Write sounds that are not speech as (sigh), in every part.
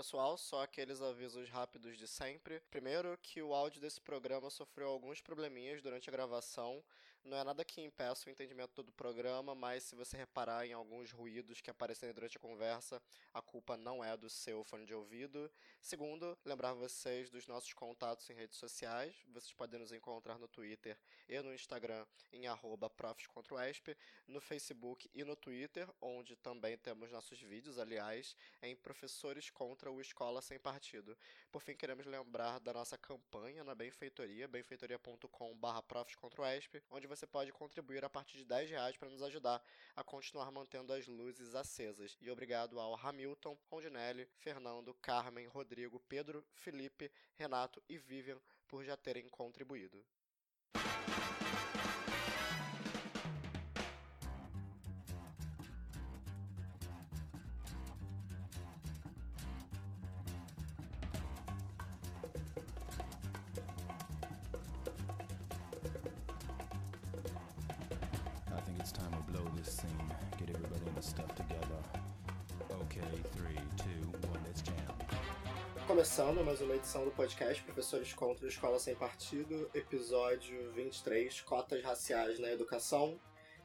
pessoal, só aqueles avisos rápidos de sempre. Primeiro, que o áudio desse programa sofreu alguns probleminhas durante a gravação. Não é nada que impeça o entendimento do programa, mas se você reparar em alguns ruídos que aparecerem durante a conversa, a culpa não é do seu fone de ouvido. Segundo, lembrar vocês dos nossos contatos em redes sociais. Vocês podem nos encontrar no Twitter e no Instagram em arroba no Facebook e no Twitter, onde também temos nossos vídeos, aliás, em Professores contra o Escola Sem Partido. Por fim, queremos lembrar da nossa campanha na Benfeitoria, benfeitoria.com.br onde você pode contribuir a partir de 10 reais para nos ajudar a continuar mantendo as luzes acesas. E obrigado ao Hamilton, Rondinelli, Fernando, Carmen, Rodrigo, Pedro, Felipe, Renato e Vivian por já terem contribuído. Começando mais uma edição do podcast Professores contra Escola Sem Partido, episódio 23, Cotas Raciais na Educação.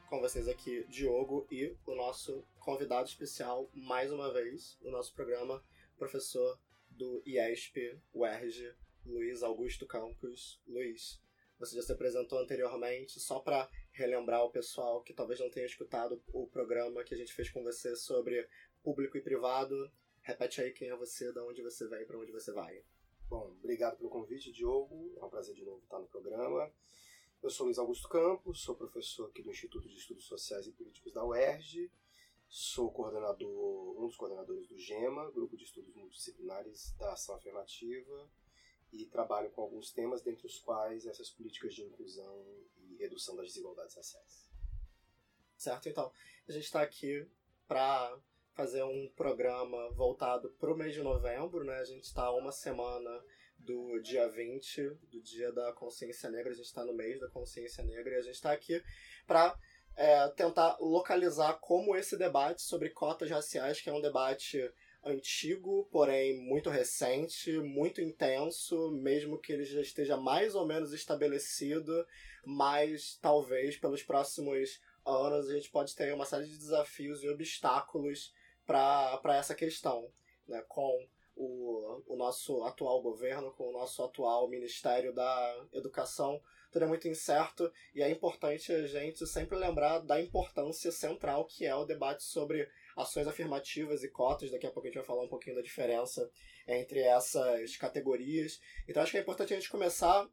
Com vocês aqui, Diogo e o nosso convidado especial, mais uma vez, no nosso programa, professor do IESP, UERJ, Luiz Augusto Campos. Luiz, você já se apresentou anteriormente, só para relembrar o pessoal que talvez não tenha escutado o programa que a gente fez com você sobre público e privado Repete aí quem é você, de onde você vem e para onde você vai. Bom, obrigado pelo convite, Diogo. É um prazer de novo estar no programa. Eu sou Luiz Augusto Campos, sou professor aqui do Instituto de Estudos Sociais e Políticos da UERJ. Sou coordenador, um dos coordenadores do GEMA, Grupo de Estudos Multidisciplinares da Ação Afirmativa, e trabalho com alguns temas, dentre os quais essas políticas de inclusão e redução das desigualdades raciais. Certo, então. A gente está aqui para fazer um programa voltado para o mês de novembro, né? A gente está uma semana do dia 20, do dia da consciência negra, a gente está no mês da consciência negra e a gente está aqui para é, tentar localizar como esse debate sobre cotas raciais, que é um debate antigo, porém muito recente, muito intenso, mesmo que ele já esteja mais ou menos estabelecido, mas talvez pelos próximos anos a gente pode ter uma série de desafios e obstáculos para essa questão, né, com o, o nosso atual governo, com o nosso atual Ministério da Educação, tudo é muito incerto e é importante a gente sempre lembrar da importância central que é o debate sobre ações afirmativas e cotas. Daqui a pouco a gente vai falar um pouquinho da diferença entre essas categorias. Então acho que é importante a gente começar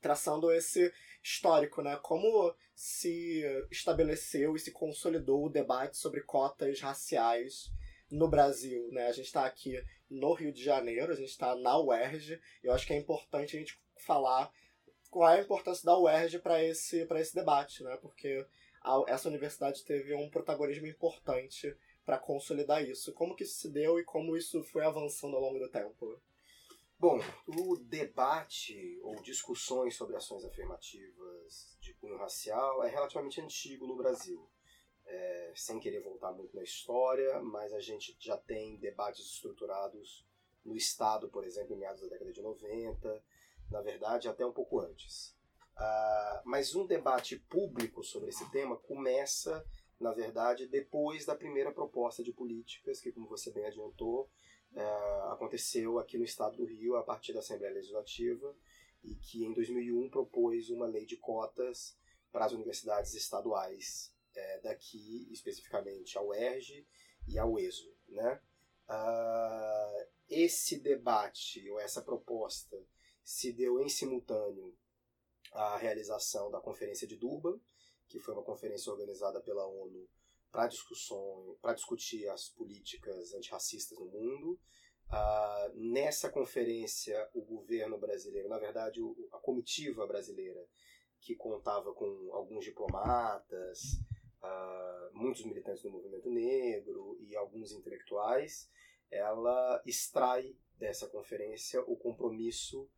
traçando esse histórico, né? Como se estabeleceu e se consolidou o debate sobre cotas raciais no Brasil, né? A gente está aqui no Rio de Janeiro, a gente está na UERJ, e eu acho que é importante a gente falar qual é a importância da UERJ para esse, esse debate, né? Porque a, essa universidade teve um protagonismo importante para consolidar isso. Como que isso se deu e como isso foi avançando ao longo do tempo? Bom, o debate ou discussões sobre ações afirmativas de cunho racial é relativamente antigo no Brasil. É, sem querer voltar muito na história, mas a gente já tem debates estruturados no Estado, por exemplo, em meados da década de 90, na verdade, até um pouco antes. Uh, mas um debate público sobre esse tema começa, na verdade, depois da primeira proposta de políticas, que, como você bem adiantou, é, aconteceu aqui no estado do Rio a partir da Assembleia Legislativa e que em 2001 propôs uma lei de cotas para as universidades estaduais é, daqui, especificamente a UERJ e a UESO. Né? Uh, esse debate ou essa proposta se deu em simultâneo à realização da Conferência de Durban, que foi uma conferência organizada pela ONU para discussão, para discutir as políticas antirracistas no mundo. Uh, nessa conferência, o governo brasileiro, na verdade, o, a comitiva brasileira, que contava com alguns diplomatas, uh, muitos militantes do movimento negro e alguns intelectuais, ela extrai dessa conferência o compromisso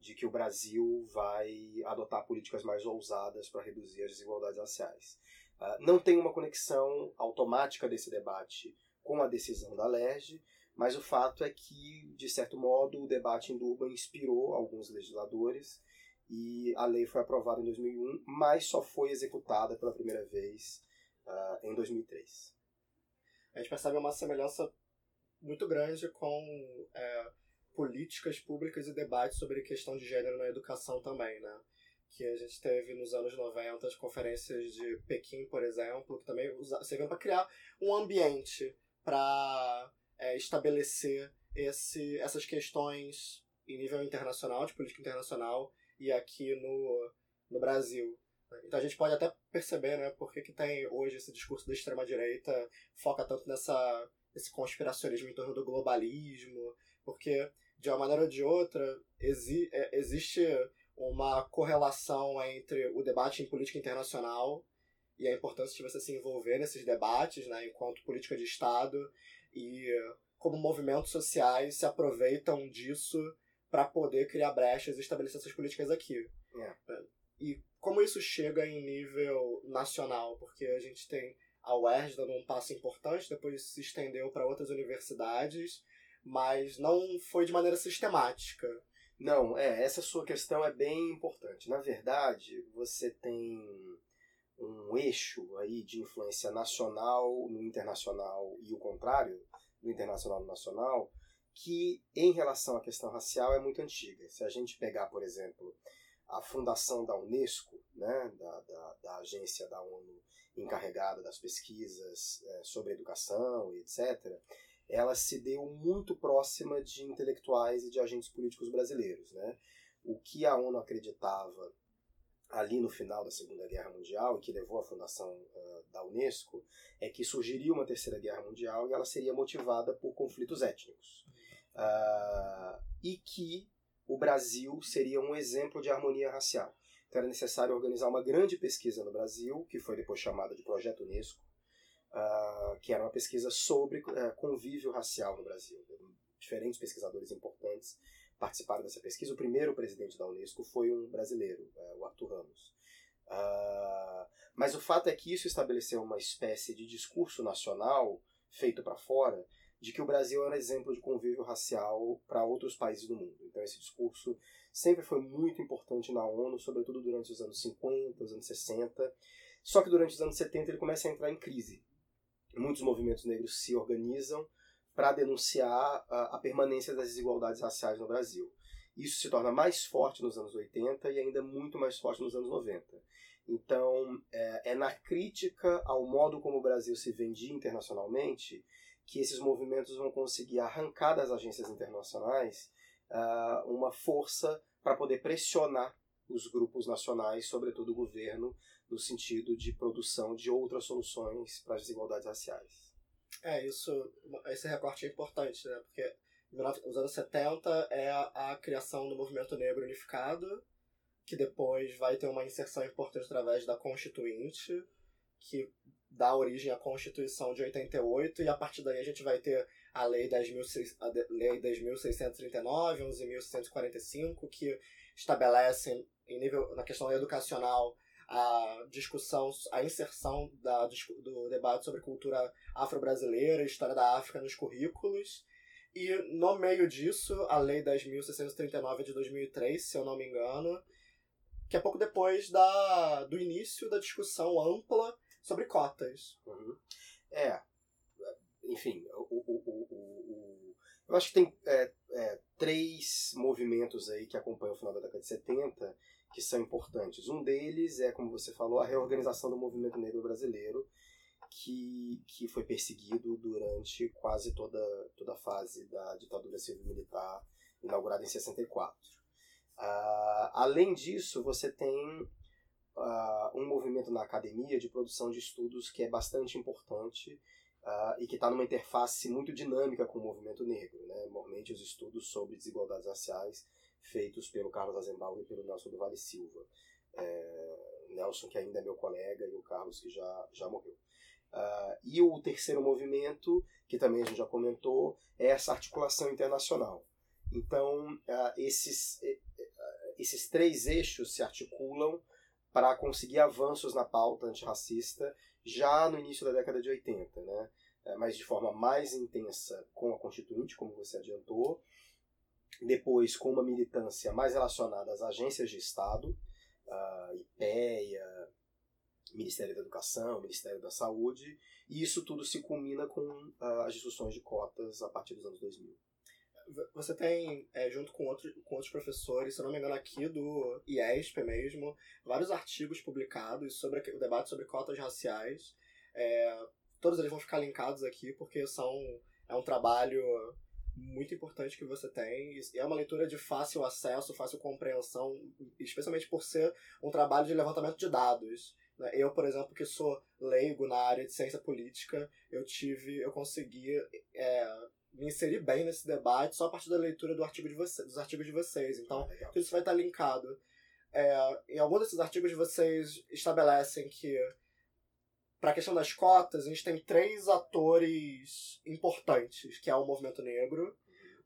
de que o Brasil vai adotar políticas mais ousadas para reduzir as desigualdades raciais. Uh, não tem uma conexão automática desse debate com a decisão da LERJ, mas o fato é que, de certo modo, o debate em Durban inspirou alguns legisladores e a lei foi aprovada em 2001, mas só foi executada pela primeira vez uh, em 2003. A gente percebe uma semelhança muito grande com é, políticas públicas e debates sobre questão de gênero na educação também, né? Que a gente teve nos anos 90 as conferências de Pequim, por exemplo, que também serviram para criar um ambiente para é, estabelecer esse, essas questões em nível internacional, de política internacional, e aqui no, no Brasil. Então a gente pode até perceber, né, por que, tem hoje esse discurso da extrema-direita foca tanto nessa, esse conspiracionismo em torno do globalismo, porque de uma maneira ou de outra exi é, existe uma correlação entre o debate em política internacional e a importância de você se envolver nesses debates, né, enquanto política de Estado, e como movimentos sociais se aproveitam disso para poder criar brechas e estabelecer essas políticas aqui. É. E como isso chega em nível nacional? Porque a gente tem a UERJ dando um passo importante, depois se estendeu para outras universidades, mas não foi de maneira sistemática. Não, é, essa sua questão é bem importante. Na verdade, você tem um eixo aí de influência nacional no internacional e o contrário, do internacional no nacional, que em relação à questão racial é muito antiga. Se a gente pegar, por exemplo, a fundação da Unesco, né, da, da, da agência da ONU encarregada das pesquisas é, sobre educação e etc., ela se deu muito próxima de intelectuais e de agentes políticos brasileiros. Né? O que a ONU acreditava ali no final da Segunda Guerra Mundial e que levou à fundação uh, da Unesco é que surgiria uma Terceira Guerra Mundial e ela seria motivada por conflitos étnicos. Uh, e que o Brasil seria um exemplo de harmonia racial. Então era necessário organizar uma grande pesquisa no Brasil, que foi depois chamada de Projeto Unesco, uh, que era uma pesquisa sobre uh, convívio racial no Brasil. Diferentes pesquisadores importantes participaram dessa pesquisa. O primeiro presidente da Unesco foi um brasileiro, uh, o Arthur Ramos. mas o fato é que isso estabeleceu uma espécie de discurso nacional feito para fora de que o Brasil era exemplo de convívio racial para outros países do mundo. Então esse discurso sempre foi muito importante na ONU, sobretudo durante os anos 50, os anos 60. Só que durante os anos 70 ele começa a entrar em crise. Muitos movimentos negros se organizam para denunciar a, a permanência das desigualdades raciais no Brasil. Isso se torna mais forte nos anos 80 e ainda muito mais forte nos anos 90. Então, é, é na crítica ao modo como o Brasil se vendia internacionalmente que esses movimentos vão conseguir arrancar das agências internacionais uh, uma força para poder pressionar os grupos nacionais, sobretudo o governo, no sentido de produção de outras soluções para as desigualdades raciais. É, isso, esse recorte é importante, né? Porque nos anos 70 é a, a criação do movimento negro unificado, que depois vai ter uma inserção importante através da Constituinte, que dá origem à Constituição de 88 e a partir daí a gente vai ter a Lei 10.639, 11.645, que estabelecem, em nível, na questão educacional, a discussão, a inserção da, do debate sobre cultura afro-brasileira, história da África nos currículos. E no meio disso, a Lei 10.639 de 2003, se eu não me engano, que é pouco depois da, do início da discussão ampla sobre cotas. Uhum. É, enfim, o, o, o, eu acho que tem é, é, três movimentos aí que acompanham o final da década de 70 que são importantes. Um deles é, como você falou, a reorganização do movimento negro brasileiro, que, que foi perseguido durante quase toda, toda a fase da ditadura civil-militar inaugurada em 64. Uh, além disso, você tem uh, um movimento na academia de produção de estudos que é bastante importante uh, e que está numa interface muito dinâmica com o movimento negro. Né? Normalmente os estudos sobre desigualdades raciais feitos pelo Carlos Azenbauer e pelo Nelson do Vale Silva. É, Nelson, que ainda é meu colega, e o Carlos, que já, já morreu. Uh, e o terceiro movimento, que também a gente já comentou, é essa articulação internacional. Então, uh, esses, uh, esses três eixos se articulam para conseguir avanços na pauta antirracista já no início da década de 80. Né? é, mas de forma mais intensa com a Constituinte, como você adiantou. Depois, com uma militância mais relacionada às agências de Estado, IPEA, Ministério da Educação, Ministério da Saúde, e isso tudo se culmina com as discussões de cotas a partir dos anos 2000. Você tem, é, junto com, outro, com outros professores, se não me engano, aqui do IESP mesmo, vários artigos publicados sobre o debate sobre cotas raciais. É, todos eles vão ficar linkados aqui porque são é um trabalho muito importante que você tem e é uma leitura de fácil acesso, fácil compreensão, especialmente por ser um trabalho de levantamento de dados. Né? Eu, por exemplo, que sou leigo na área de ciência política, eu tive, eu consegui é, me inserir bem nesse debate só a partir da leitura do artigo de você, dos artigos de vocês. Então, ah, tudo isso vai estar linkado. É, em algum desses artigos vocês estabelecem que para a questão das cotas, a gente tem três atores importantes, que é o movimento negro,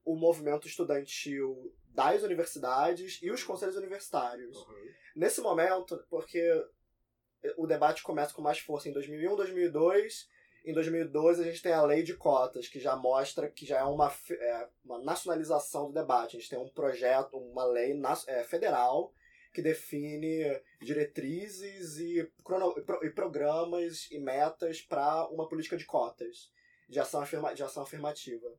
o movimento estudantil das universidades e os conselhos universitários. Uhum. Nesse momento, porque o debate começa com mais força em 2001, 2002, em 2012 a gente tem a lei de cotas, que já mostra que já é uma, é, uma nacionalização do debate. A gente tem um projeto, uma lei é, federal que define diretrizes e, crono, e programas e metas para uma política de cotas, de ação, afirma, de ação afirmativa.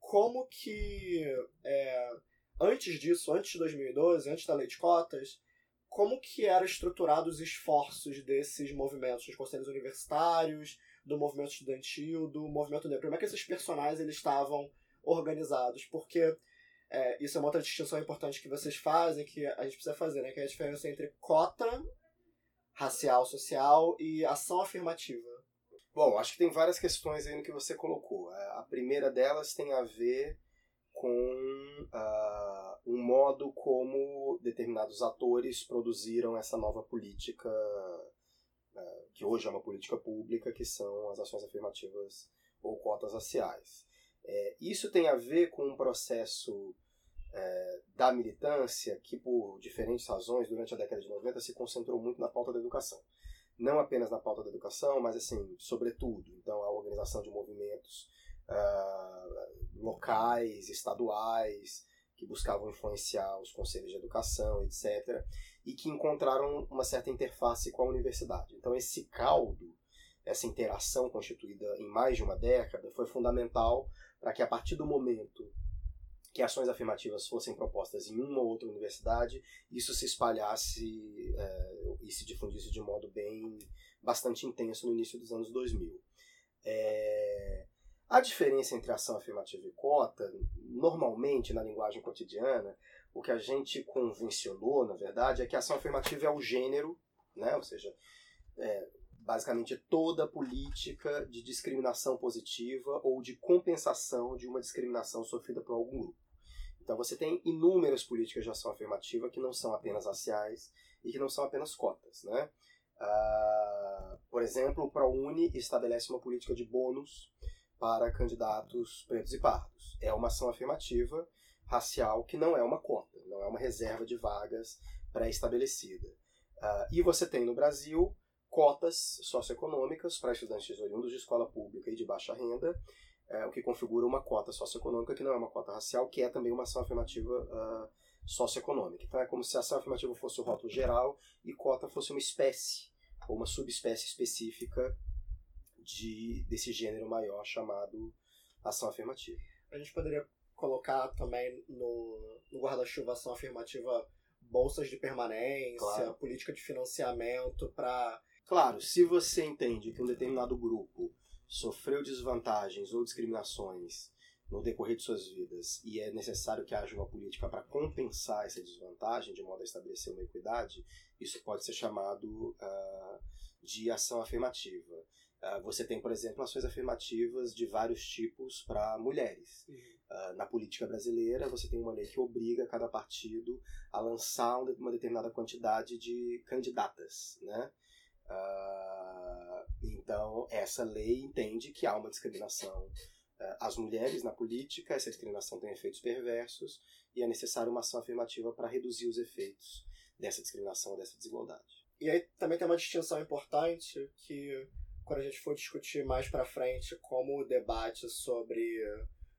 Como que, é, antes disso, antes de 2012, antes da lei de cotas, como que eram estruturados os esforços desses movimentos, dos conselhos universitários, do movimento estudantil, do movimento negro? Como é que esses personagens eles estavam organizados? Porque é, isso é uma outra distinção importante que vocês fazem, que a gente precisa fazer, né? Que é a diferença entre cota racial, social e ação afirmativa. Bom, acho que tem várias questões aí no que você colocou. É, a primeira delas tem a ver com uh, um modo como determinados atores produziram essa nova política, uh, que hoje é uma política pública, que são as ações afirmativas ou cotas raciais. É, isso tem a ver com um processo é, da militância que, por diferentes razões, durante a década de 90 se concentrou muito na pauta da educação. Não apenas na pauta da educação, mas, assim, sobretudo. Então, a organização de movimentos uh, locais, estaduais, que buscavam influenciar os conselhos de educação, etc., e que encontraram uma certa interface com a universidade. Então, esse caldo, essa interação constituída em mais de uma década, foi fundamental para que a partir do momento que ações afirmativas fossem propostas em uma ou outra universidade, isso se espalhasse é, e se difundisse de modo bem bastante intenso no início dos anos 2000. É, a diferença entre ação afirmativa e cota, normalmente na linguagem cotidiana, o que a gente convencionou, na verdade, é que ação afirmativa é o gênero, né? ou seja, é, basicamente toda política de discriminação positiva ou de compensação de uma discriminação sofrida por algum grupo. Então você tem inúmeras políticas de ação afirmativa que não são apenas raciais e que não são apenas cotas. Né? Uh, por exemplo, o ProUni estabelece uma política de bônus para candidatos pretos e pardos. É uma ação afirmativa racial que não é uma cota, não é uma reserva de vagas pré-estabelecida. Uh, e você tem no Brasil cotas socioeconômicas para estudantes oriundos de escola pública e de baixa renda, é, o que configura uma cota socioeconômica que não é uma cota racial, que é também uma ação afirmativa uh, socioeconômica. Então é como se a ação afirmativa fosse o rótulo geral e cota fosse uma espécie ou uma subespécie específica de, desse gênero maior chamado ação afirmativa. A gente poderia colocar também no, no guarda-chuva ação afirmativa bolsas de permanência, claro. política de financiamento para Claro, se você entende que um determinado grupo sofreu desvantagens ou discriminações no decorrer de suas vidas e é necessário que haja uma política para compensar essa desvantagem de modo a estabelecer uma equidade, isso pode ser chamado uh, de ação afirmativa. Uh, você tem, por exemplo, ações afirmativas de vários tipos para mulheres. Uhum. Uh, na política brasileira, você tem uma lei que obriga cada partido a lançar uma determinada quantidade de candidatas, né? Uh, então, essa lei entende que há uma discriminação uh, às mulheres na política, essa discriminação tem efeitos perversos e é necessária uma ação afirmativa para reduzir os efeitos dessa discriminação, dessa desigualdade. E aí também tem uma distinção importante que quando a gente for discutir mais para frente como o debate sobre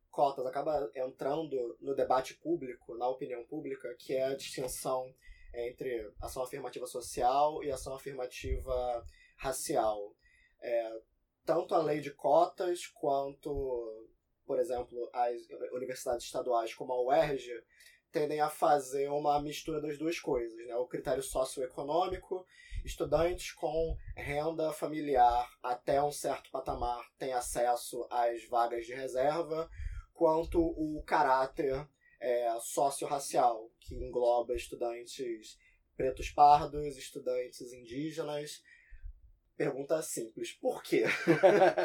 cotas acaba entrando no debate público, na opinião pública, que é a distinção entre ação afirmativa social e ação afirmativa racial. É, tanto a lei de cotas quanto, por exemplo, as universidades estaduais como a UERJ tendem a fazer uma mistura das duas coisas, né? O critério socioeconômico, estudantes com renda familiar até um certo patamar têm acesso às vagas de reserva, quanto o caráter é, socio-racial, que engloba estudantes pretos pardos, estudantes indígenas. Pergunta simples, por quê?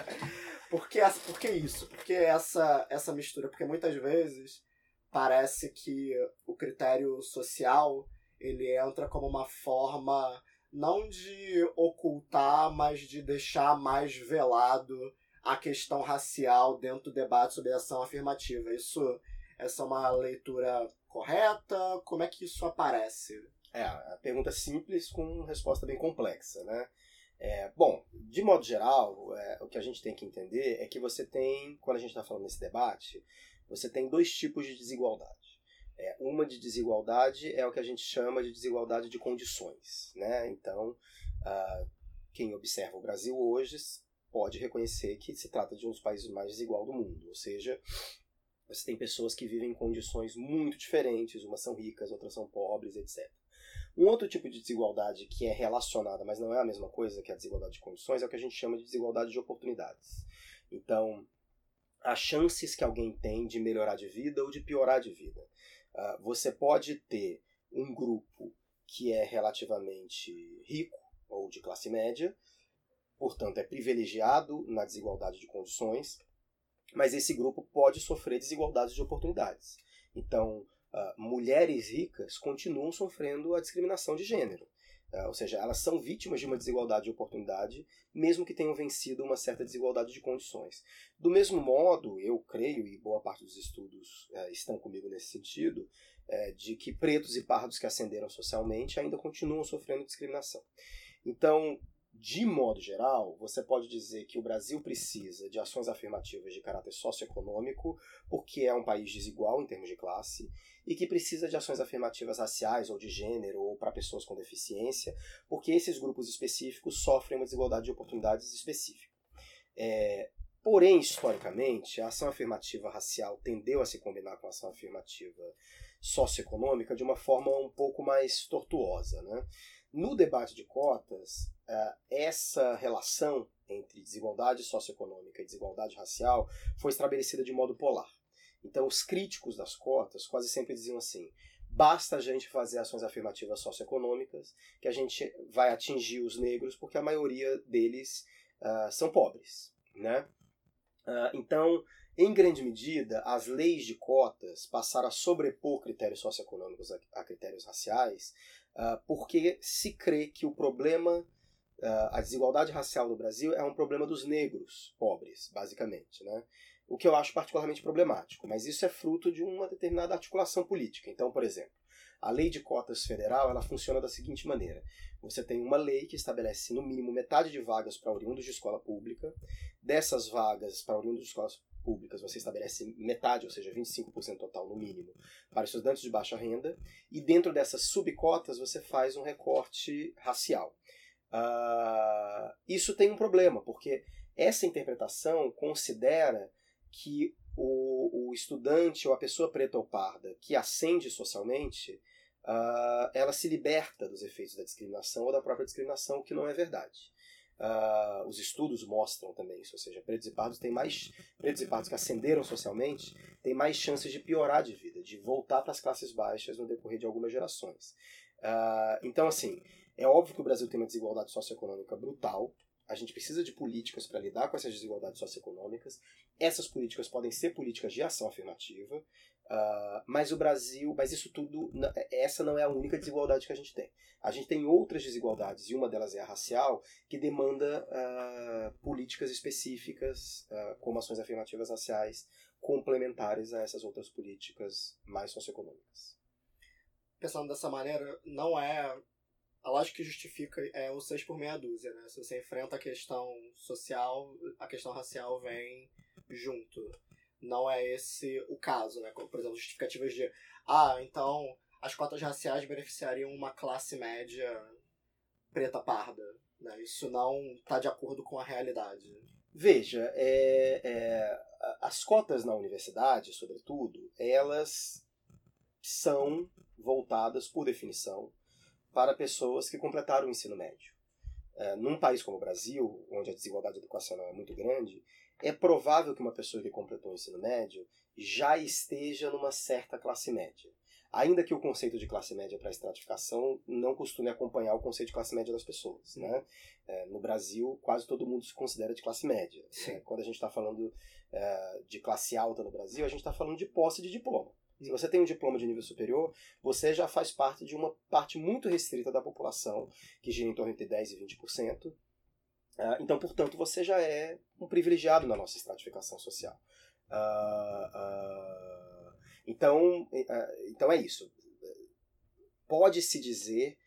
(laughs) por, que, por que isso? Por que essa, essa mistura? Porque muitas vezes parece que o critério social ele entra como uma forma não de ocultar, mas de deixar mais velado a questão racial dentro do debate sobre ação afirmativa. Isso essa é uma leitura correta? Como é que isso aparece? É, a pergunta é simples com resposta bem complexa, né? É, bom, de modo geral, é, o que a gente tem que entender é que você tem, quando a gente está falando nesse debate, você tem dois tipos de desigualdade. É, uma de desigualdade é o que a gente chama de desigualdade de condições. Né? Então, uh, quem observa o Brasil hoje pode reconhecer que se trata de um dos países mais desigual do mundo. Ou seja, você tem pessoas que vivem em condições muito diferentes, umas são ricas, outras são pobres, etc. Um outro tipo de desigualdade que é relacionada, mas não é a mesma coisa que a desigualdade de condições, é o que a gente chama de desigualdade de oportunidades. Então, as chances que alguém tem de melhorar de vida ou de piorar de vida. Uh, você pode ter um grupo que é relativamente rico ou de classe média, portanto é privilegiado na desigualdade de condições, mas esse grupo pode sofrer desigualdades de oportunidades. Então, uh, mulheres ricas continuam sofrendo a discriminação de gênero. Uh, ou seja, elas são vítimas de uma desigualdade de oportunidade, mesmo que tenham vencido uma certa desigualdade de condições. Do mesmo modo, eu creio, e boa parte dos estudos uh, estão comigo nesse sentido, eh, de que pretos e pardos que ascenderam socialmente ainda continuam sofrendo discriminação. Então, de modo geral, você pode dizer que o Brasil precisa de ações afirmativas de caráter socioeconômico, porque é um país desigual em termos de classe, e que precisa de ações afirmativas raciais ou de gênero ou para pessoas com deficiência, porque esses grupos específicos sofrem uma desigualdade de oportunidades específica. É, porém, historicamente, a ação afirmativa racial tendeu a se combinar com a ação afirmativa socioeconômica de uma forma um pouco mais tortuosa. Né? No debate de cotas, uh, essa relação entre desigualdade socioeconômica e desigualdade racial foi estabelecida de modo polar. Então, os críticos das cotas quase sempre diziam assim: basta a gente fazer ações afirmativas socioeconômicas que a gente vai atingir os negros, porque a maioria deles uh, são pobres. Né? Uh, então, em grande medida, as leis de cotas passaram a sobrepor critérios socioeconômicos a, a critérios raciais, uh, porque se crê que o problema a desigualdade racial no Brasil é um problema dos negros pobres, basicamente, né? O que eu acho particularmente problemático, mas isso é fruto de uma determinada articulação política. Então, por exemplo, a lei de cotas federal ela funciona da seguinte maneira: você tem uma lei que estabelece no mínimo metade de vagas para oriundos de escola pública. Dessas vagas para oriundos de escolas públicas, você estabelece metade, ou seja, 25% total no mínimo, para estudantes de baixa renda. E dentro dessas subcotas, você faz um recorte racial. Uh, isso tem um problema, porque essa interpretação considera que o, o, estudante ou a pessoa preta ou parda que ascende socialmente, uh, ela se liberta dos efeitos da discriminação ou da própria discriminação, o que não é verdade. Uh, os estudos mostram também isso, ou seja, pretos e pardos têm mais pretos e pardos que ascenderam socialmente têm mais chances de piorar de vida, de voltar para as classes baixas no decorrer de algumas gerações. Uh, então, assim, é óbvio que o Brasil tem uma desigualdade socioeconômica brutal. A gente precisa de políticas para lidar com essas desigualdades socioeconômicas. Essas políticas podem ser políticas de ação afirmativa, uh, mas o Brasil, mas isso tudo, essa não é a única desigualdade que a gente tem. A gente tem outras desigualdades e uma delas é a racial, que demanda uh, políticas específicas, uh, como ações afirmativas raciais, complementares a essas outras políticas mais socioeconômicas. Pensando dessa maneira, não é a lógica que justifica é o 6 por meia dúzia, né? Se você enfrenta a questão social, a questão racial vem junto. Não é esse o caso, né? Por exemplo, justificativas de ah, então as cotas raciais beneficiariam uma classe média preta parda. Né? Isso não está de acordo com a realidade. Veja, é, é, as cotas na universidade, sobretudo, elas são voltadas, por definição, para pessoas que completaram o ensino médio. É, num país como o Brasil, onde a desigualdade educacional é muito grande, é provável que uma pessoa que completou o ensino médio já esteja numa certa classe média. Ainda que o conceito de classe média para estratificação não costume acompanhar o conceito de classe média das pessoas. Né? É, no Brasil, quase todo mundo se considera de classe média. Né? Quando a gente está falando é, de classe alta no Brasil, a gente está falando de posse de diploma. Se você tem um diploma de nível superior, você já faz parte de uma parte muito restrita da população, que gira em torno de 10% e 20%. Uh, então, portanto, você já é um privilegiado na nossa estratificação social. Uh, uh, então, então é isso. Pode-se dizer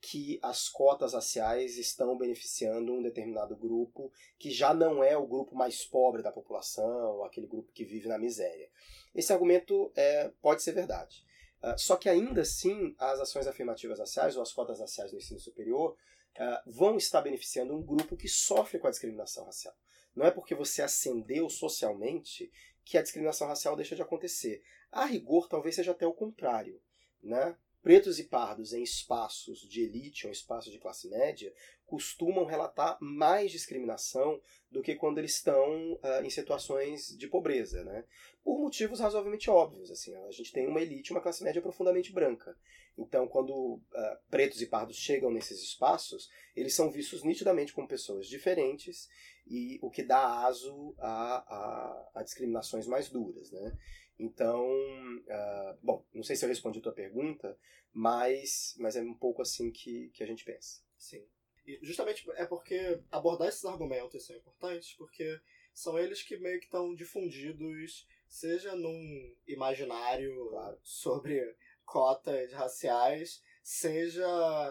que as cotas raciais estão beneficiando um determinado grupo que já não é o grupo mais pobre da população, aquele grupo que vive na miséria. Esse argumento é, pode ser verdade. Uh, só que ainda assim, as ações afirmativas raciais ou as cotas raciais no ensino superior uh, vão estar beneficiando um grupo que sofre com a discriminação racial. Não é porque você ascendeu socialmente que a discriminação racial deixa de acontecer. A rigor, talvez seja até o contrário. Né? Pretos e pardos em espaços de elite ou espaços de classe média costumam relatar mais discriminação do que quando eles estão uh, em situações de pobreza, né? Por motivos razoavelmente óbvios, assim, a gente tem uma elite, uma classe média profundamente branca. Então, quando uh, pretos e pardos chegam nesses espaços, eles são vistos nitidamente como pessoas diferentes e o que dá aso a, a, a discriminações mais duras, né? Então, uh, bom, não sei se eu respondi a tua pergunta, mas, mas é um pouco assim que, que a gente pensa. Sim. E justamente é porque abordar esses argumentos são importantes, porque são eles que meio que estão difundidos, seja num imaginário claro. sobre cotas raciais, seja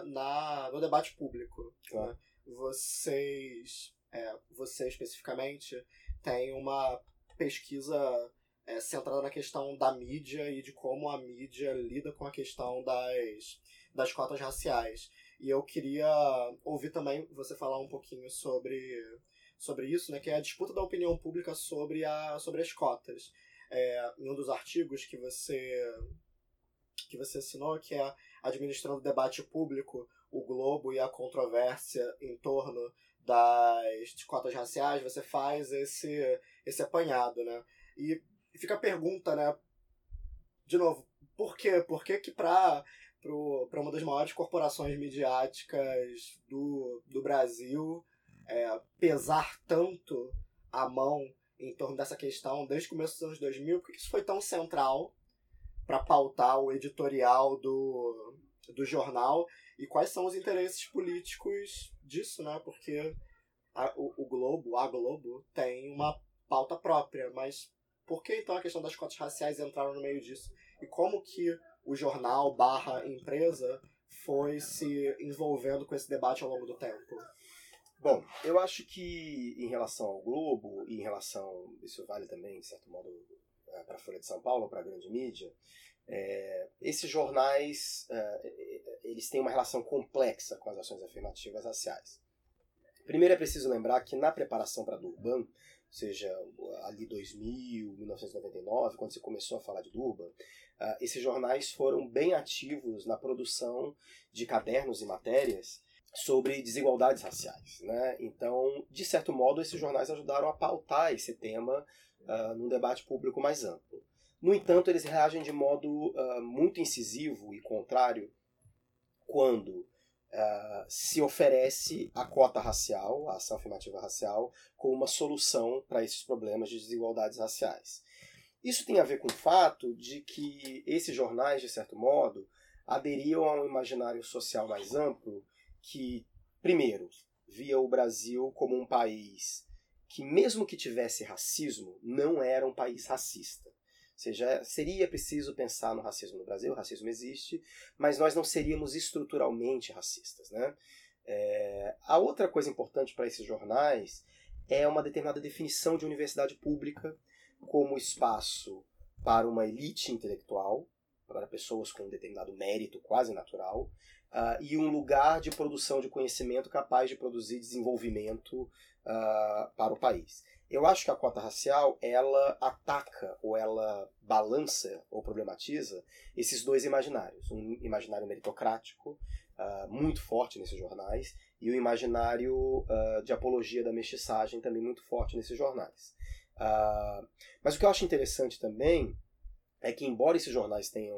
na, no debate público. Claro. Né? Vocês, é, você especificamente, tem uma pesquisa é, centrada na questão da mídia e de como a mídia lida com a questão das, das cotas raciais. E eu queria ouvir também você falar um pouquinho sobre, sobre isso, né, que é a disputa da opinião pública sobre, a, sobre as cotas. É, em um dos artigos que você que você assinou, que é Administrando o Debate Público, o Globo e a controvérsia em torno das cotas raciais, você faz esse, esse apanhado, né? E e fica a pergunta, né? De novo, por quê? Por que que pra, para uma das maiores corporações midiáticas do, do Brasil é, pesar tanto a mão em torno dessa questão desde o começo dos anos 2000? Por que isso foi tão central para pautar o editorial do, do jornal? E quais são os interesses políticos disso, né? Porque a, o, o Globo, a Globo, tem uma pauta própria, mas por que então a questão das cotas raciais entraram no meio disso? E como que o jornal barra empresa foi se envolvendo com esse debate ao longo do tempo? Bom, eu acho que em relação ao Globo e em relação, isso vale também, de certo modo, é, para a Folha de São Paulo, para a grande mídia, é, esses jornais é, eles têm uma relação complexa com as ações afirmativas raciais. Primeiro é preciso lembrar que na preparação para Durban, seja ali 2000, 1999, quando se começou a falar de Durban, uh, esses jornais foram bem ativos na produção de cadernos e matérias sobre desigualdades raciais. Né? Então, de certo modo, esses jornais ajudaram a pautar esse tema uh, num debate público mais amplo. No entanto, eles reagem de modo uh, muito incisivo e contrário quando uh, se oferece a cota racial, a ação afirmativa racial, como uma solução para esses problemas de desigualdades raciais. Isso tem a ver com o fato de que esses jornais, de certo modo, aderiam a um imaginário social mais amplo que, primeiro, via o Brasil como um país que, mesmo que tivesse racismo, não era um país racista. Seja, seria preciso pensar no racismo no Brasil, o racismo existe, mas nós não seríamos estruturalmente racistas. Né? É, a outra coisa importante para esses jornais é uma determinada definição de universidade pública como espaço para uma elite intelectual, para pessoas com um determinado mérito quase natural, uh, e um lugar de produção de conhecimento capaz de produzir desenvolvimento uh, para o país. Eu acho que a cota racial ela ataca ou ela balança ou problematiza esses dois imaginários, um imaginário meritocrático uh, muito forte nesses jornais e o imaginário uh, de apologia da mestiçagem também muito forte nesses jornais. Uh, mas o que eu acho interessante também é que, embora esses jornais tenham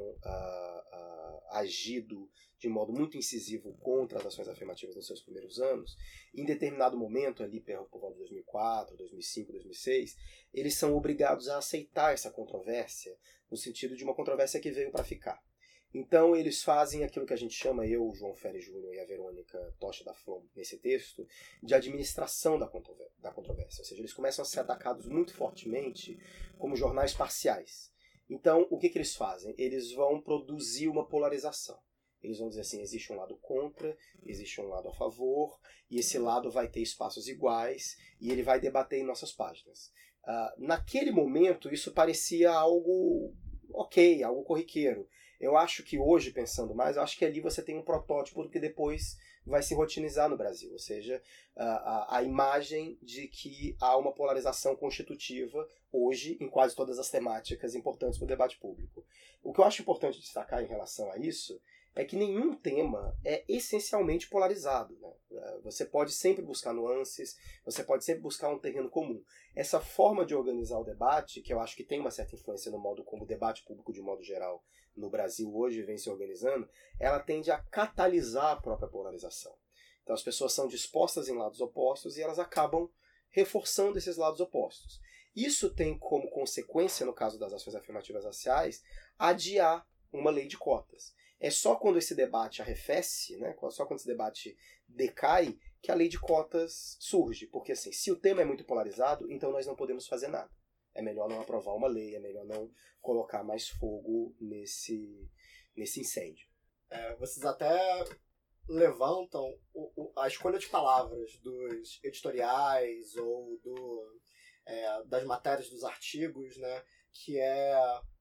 agido de modo muito incisivo contra as ações afirmativas nos seus primeiros anos, em determinado momento, ali por volta de 2004, 2005, 2006, eles são obrigados a aceitar essa controvérsia, no sentido de uma controvérsia que veio para ficar. Então eles fazem aquilo que a gente chama, eu, João Férez Júnior e a Verônica Tocha da Flom, nesse texto, de administração da controvérsia. Ou seja, eles começam a ser atacados muito fortemente como jornais parciais. Então, o que, que eles fazem? Eles vão produzir uma polarização. Eles vão dizer assim: existe um lado contra, existe um lado a favor, e esse lado vai ter espaços iguais, e ele vai debater em nossas páginas. Uh, naquele momento, isso parecia algo ok, algo corriqueiro. Eu acho que hoje, pensando mais, eu acho que ali você tem um protótipo do que depois vai se rotinizar no Brasil, ou seja, a, a, imagem de que há uma polarização constitutiva hoje em quase todas as temáticas importantes para o debate público. O que eu acho importante destacar em relação a isso é que nenhum tema é essencialmente polarizado. Né? É, você pode sempre buscar nuances, você pode sempre buscar um terreno comum. Essa forma de organizar o debate, que eu acho que tem uma certa influência no modo como o debate público de modo geral no Brasil hoje vem se organizando, ela tende a catalisar a própria polarização. Então as pessoas são dispostas em lados opostos e elas acabam reforçando esses lados opostos. Isso tem como consequência, no caso das ações afirmativas raciais, adiar uma lei de cotas. É só quando esse debate arrefece, né, só quando esse debate decai, que a lei de cotas surge. Porque assim, se o tema é muito polarizado, então nós não podemos fazer nada. É melhor não aprovar uma lei, é melhor não colocar mais fogo nesse, nesse incêndio. É, vocês até levantam o, o, a escolha de palavras dos editoriais ou do, é, das matérias dos artigos, né, que é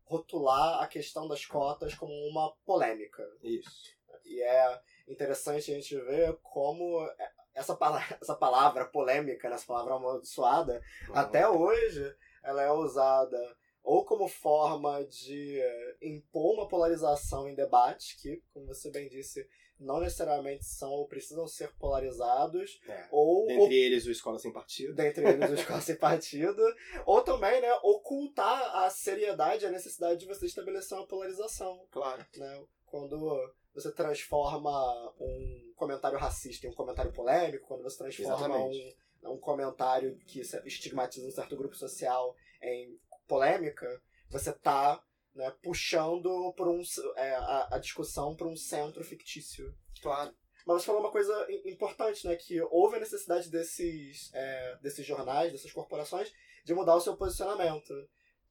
rotular a questão das cotas como uma polêmica. Isso. E é interessante a gente ver como essa palavra, (laughs) essa palavra polêmica, né, essa palavra amaldiçoada, uhum. até hoje ela é usada ou como forma de impor uma polarização em debate, que, como você bem disse, não necessariamente são ou precisam ser polarizados. É. Ou, dentre ou, eles o Escola Sem Partido. Dentre eles o Escola Sem Partido. (laughs) Ou também, né, ocultar a seriedade, a necessidade de você estabelecer uma polarização. Claro. Né? Quando você transforma um comentário racista em um comentário polêmico, quando você transforma um, um comentário que estigmatiza um certo grupo social em polêmica, você está né, puxando por um, é, a, a discussão para um centro fictício. Claro. Mas você falou uma coisa importante, né? Que houve a necessidade desses, é, desses jornais, dessas corporações, de mudar o seu posicionamento.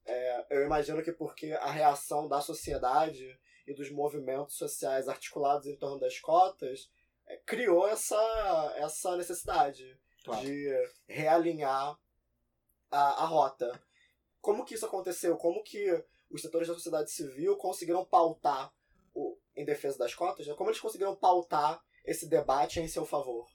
É, eu imagino que porque a reação da sociedade e dos movimentos sociais articulados em torno das cotas é, criou essa, essa necessidade claro. de realinhar a, a rota. Como que isso aconteceu? Como que os setores da sociedade civil conseguiram pautar, o, em defesa das cotas, né? como eles conseguiram pautar esse debate em seu favor?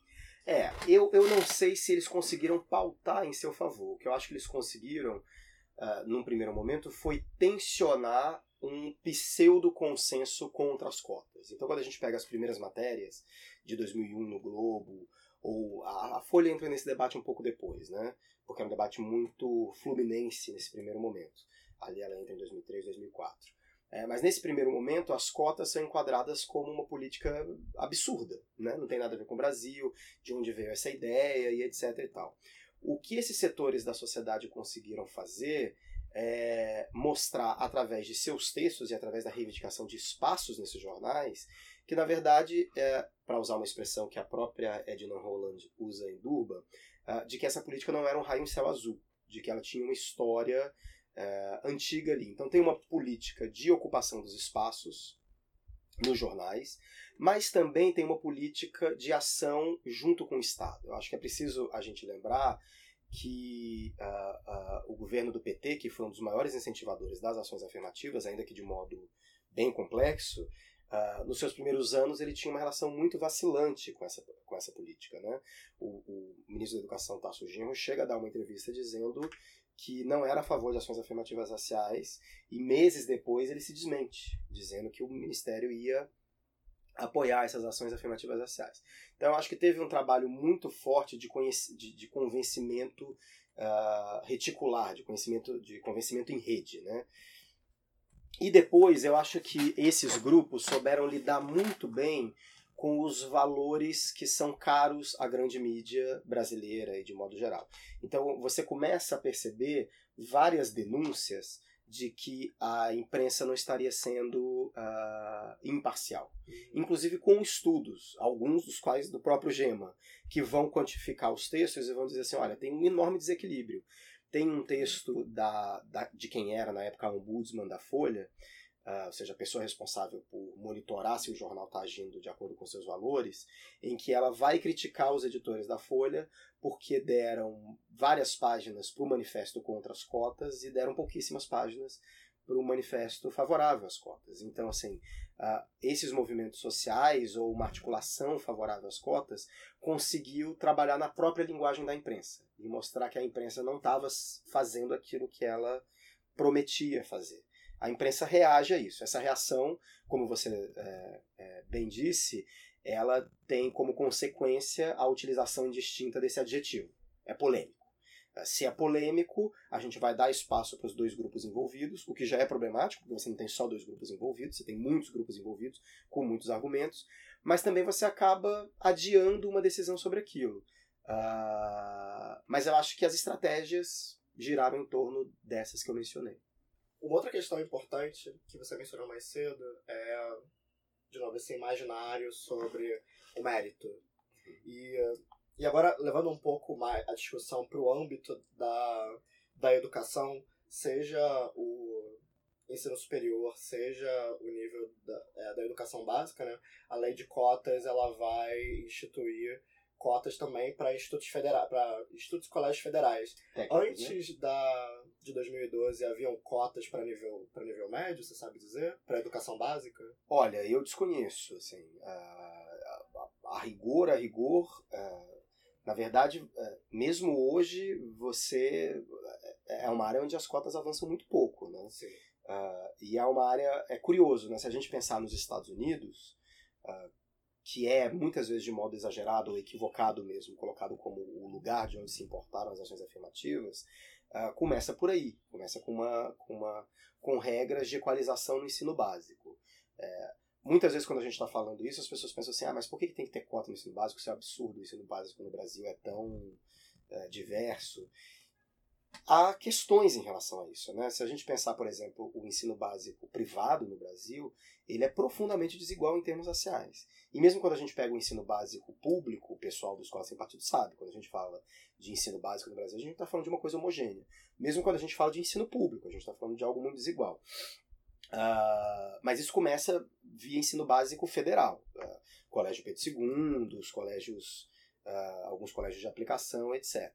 É, eu, eu não sei se eles conseguiram pautar em seu favor. O que eu acho que eles conseguiram, uh, num primeiro momento, foi tensionar um pseudo-consenso contra as cotas. Então, quando a gente pega as primeiras matérias de 2001 no Globo, ou a, a Folha entra nesse debate um pouco depois, né? Porque é um debate muito fluminense nesse primeiro momento. Ali ela entra em 2003, 2004. É, mas nesse primeiro momento, as cotas são enquadradas como uma política absurda, né? não tem nada a ver com o Brasil, de onde veio essa ideia e etc. e tal. O que esses setores da sociedade conseguiram fazer é mostrar através de seus textos e através da reivindicação de espaços nesses jornais que, na verdade, é, para usar uma expressão que a própria Edna Holland usa em Durban, uh, de que essa política não era um raio em céu azul, de que ela tinha uma história é, antiga ali. Então tem uma política de ocupação dos espaços nos jornais, mas também tem uma política de ação junto com o Estado. Eu acho que é preciso a gente lembrar que uh, uh, o governo do PT, que foi um dos maiores incentivadores das ações afirmativas, ainda que de modo bem complexo, uh, nos seus primeiros anos ele tinha uma relação muito vacilante com essa, com essa política. Né? O, o ministro da Educação, Tasso Genro, chega a dar uma entrevista dizendo que não era a favor de ações afirmativas raciais e meses depois ele se desmente, dizendo que o ministério ia apoiar essas ações afirmativas raciais. Então eu acho que teve um trabalho muito forte de, de, de convencimento uh, reticular, de conhecimento, de convencimento em rede, né? E depois eu acho que esses grupos souberam lidar muito bem com os valores que são caros à grande mídia brasileira e de modo geral. Então você começa a perceber várias denúncias de que a imprensa não estaria sendo uh, imparcial. Inclusive com estudos, alguns dos quais do próprio Gema, que vão quantificar os textos e vão dizer assim, olha, tem um enorme desequilíbrio. Tem um texto da, da de quem era na época ombudsman da Folha, uh, ou seja, a pessoa responsável por monitorar se o jornal está agindo de acordo com seus valores, em que ela vai criticar os editores da Folha porque deram várias páginas para o manifesto contra as cotas e deram pouquíssimas páginas para o manifesto favorável às cotas. Então, assim, uh, esses movimentos sociais ou uma articulação favorável às cotas conseguiu trabalhar na própria linguagem da imprensa e mostrar que a imprensa não estava fazendo aquilo que ela prometia fazer a imprensa reage a isso. Essa reação, como você é, é, bem disse, ela tem como consequência a utilização indistinta desse adjetivo. É polêmico. Se é polêmico, a gente vai dar espaço para os dois grupos envolvidos, o que já é problemático, porque você não tem só dois grupos envolvidos, você tem muitos grupos envolvidos com muitos argumentos, mas também você acaba adiando uma decisão sobre aquilo. Uh, mas eu acho que as estratégias giraram em torno dessas que eu mencionei. Uma outra questão importante que você mencionou mais cedo é, de novo, esse imaginário sobre o mérito. E, e agora, levando um pouco mais a discussão para o âmbito da, da educação, seja o ensino superior, seja o nível da, é, da educação básica, né? a lei de cotas ela vai instituir cotas também para institutos federais, para institutos e colégios federais. Né? Antes né? da de 2012 haviam cotas para nível nível médio, você sabe dizer, para educação básica? Olha, eu desconheço, assim, a, a, a rigor, a rigor, a, na verdade, mesmo hoje você é uma área onde as cotas avançam muito pouco, né? Sim. e é uma área é curioso, né? Se a gente pensar nos Estados Unidos, que é muitas vezes de modo exagerado ou equivocado mesmo, colocado como o lugar de onde se importaram as ações afirmativas, uh, começa por aí, começa com uma, com uma com regras de equalização no ensino básico. É, muitas vezes quando a gente está falando isso, as pessoas pensam assim, ah, mas por que, que tem que ter cota no ensino básico? Isso é absurdo, o ensino básico no Brasil é tão é, diverso há questões em relação a isso. Né? Se a gente pensar, por exemplo, o ensino básico privado no Brasil, ele é profundamente desigual em termos raciais. E mesmo quando a gente pega o ensino básico público, o pessoal do Escola Sem Partido sabe, quando a gente fala de ensino básico no Brasil, a gente está falando de uma coisa homogênea. Mesmo quando a gente fala de ensino público, a gente está falando de algo muito desigual. Uh, mas isso começa via ensino básico federal. Uh, Colégio Pedro II, os colégios, uh, alguns colégios de aplicação, etc.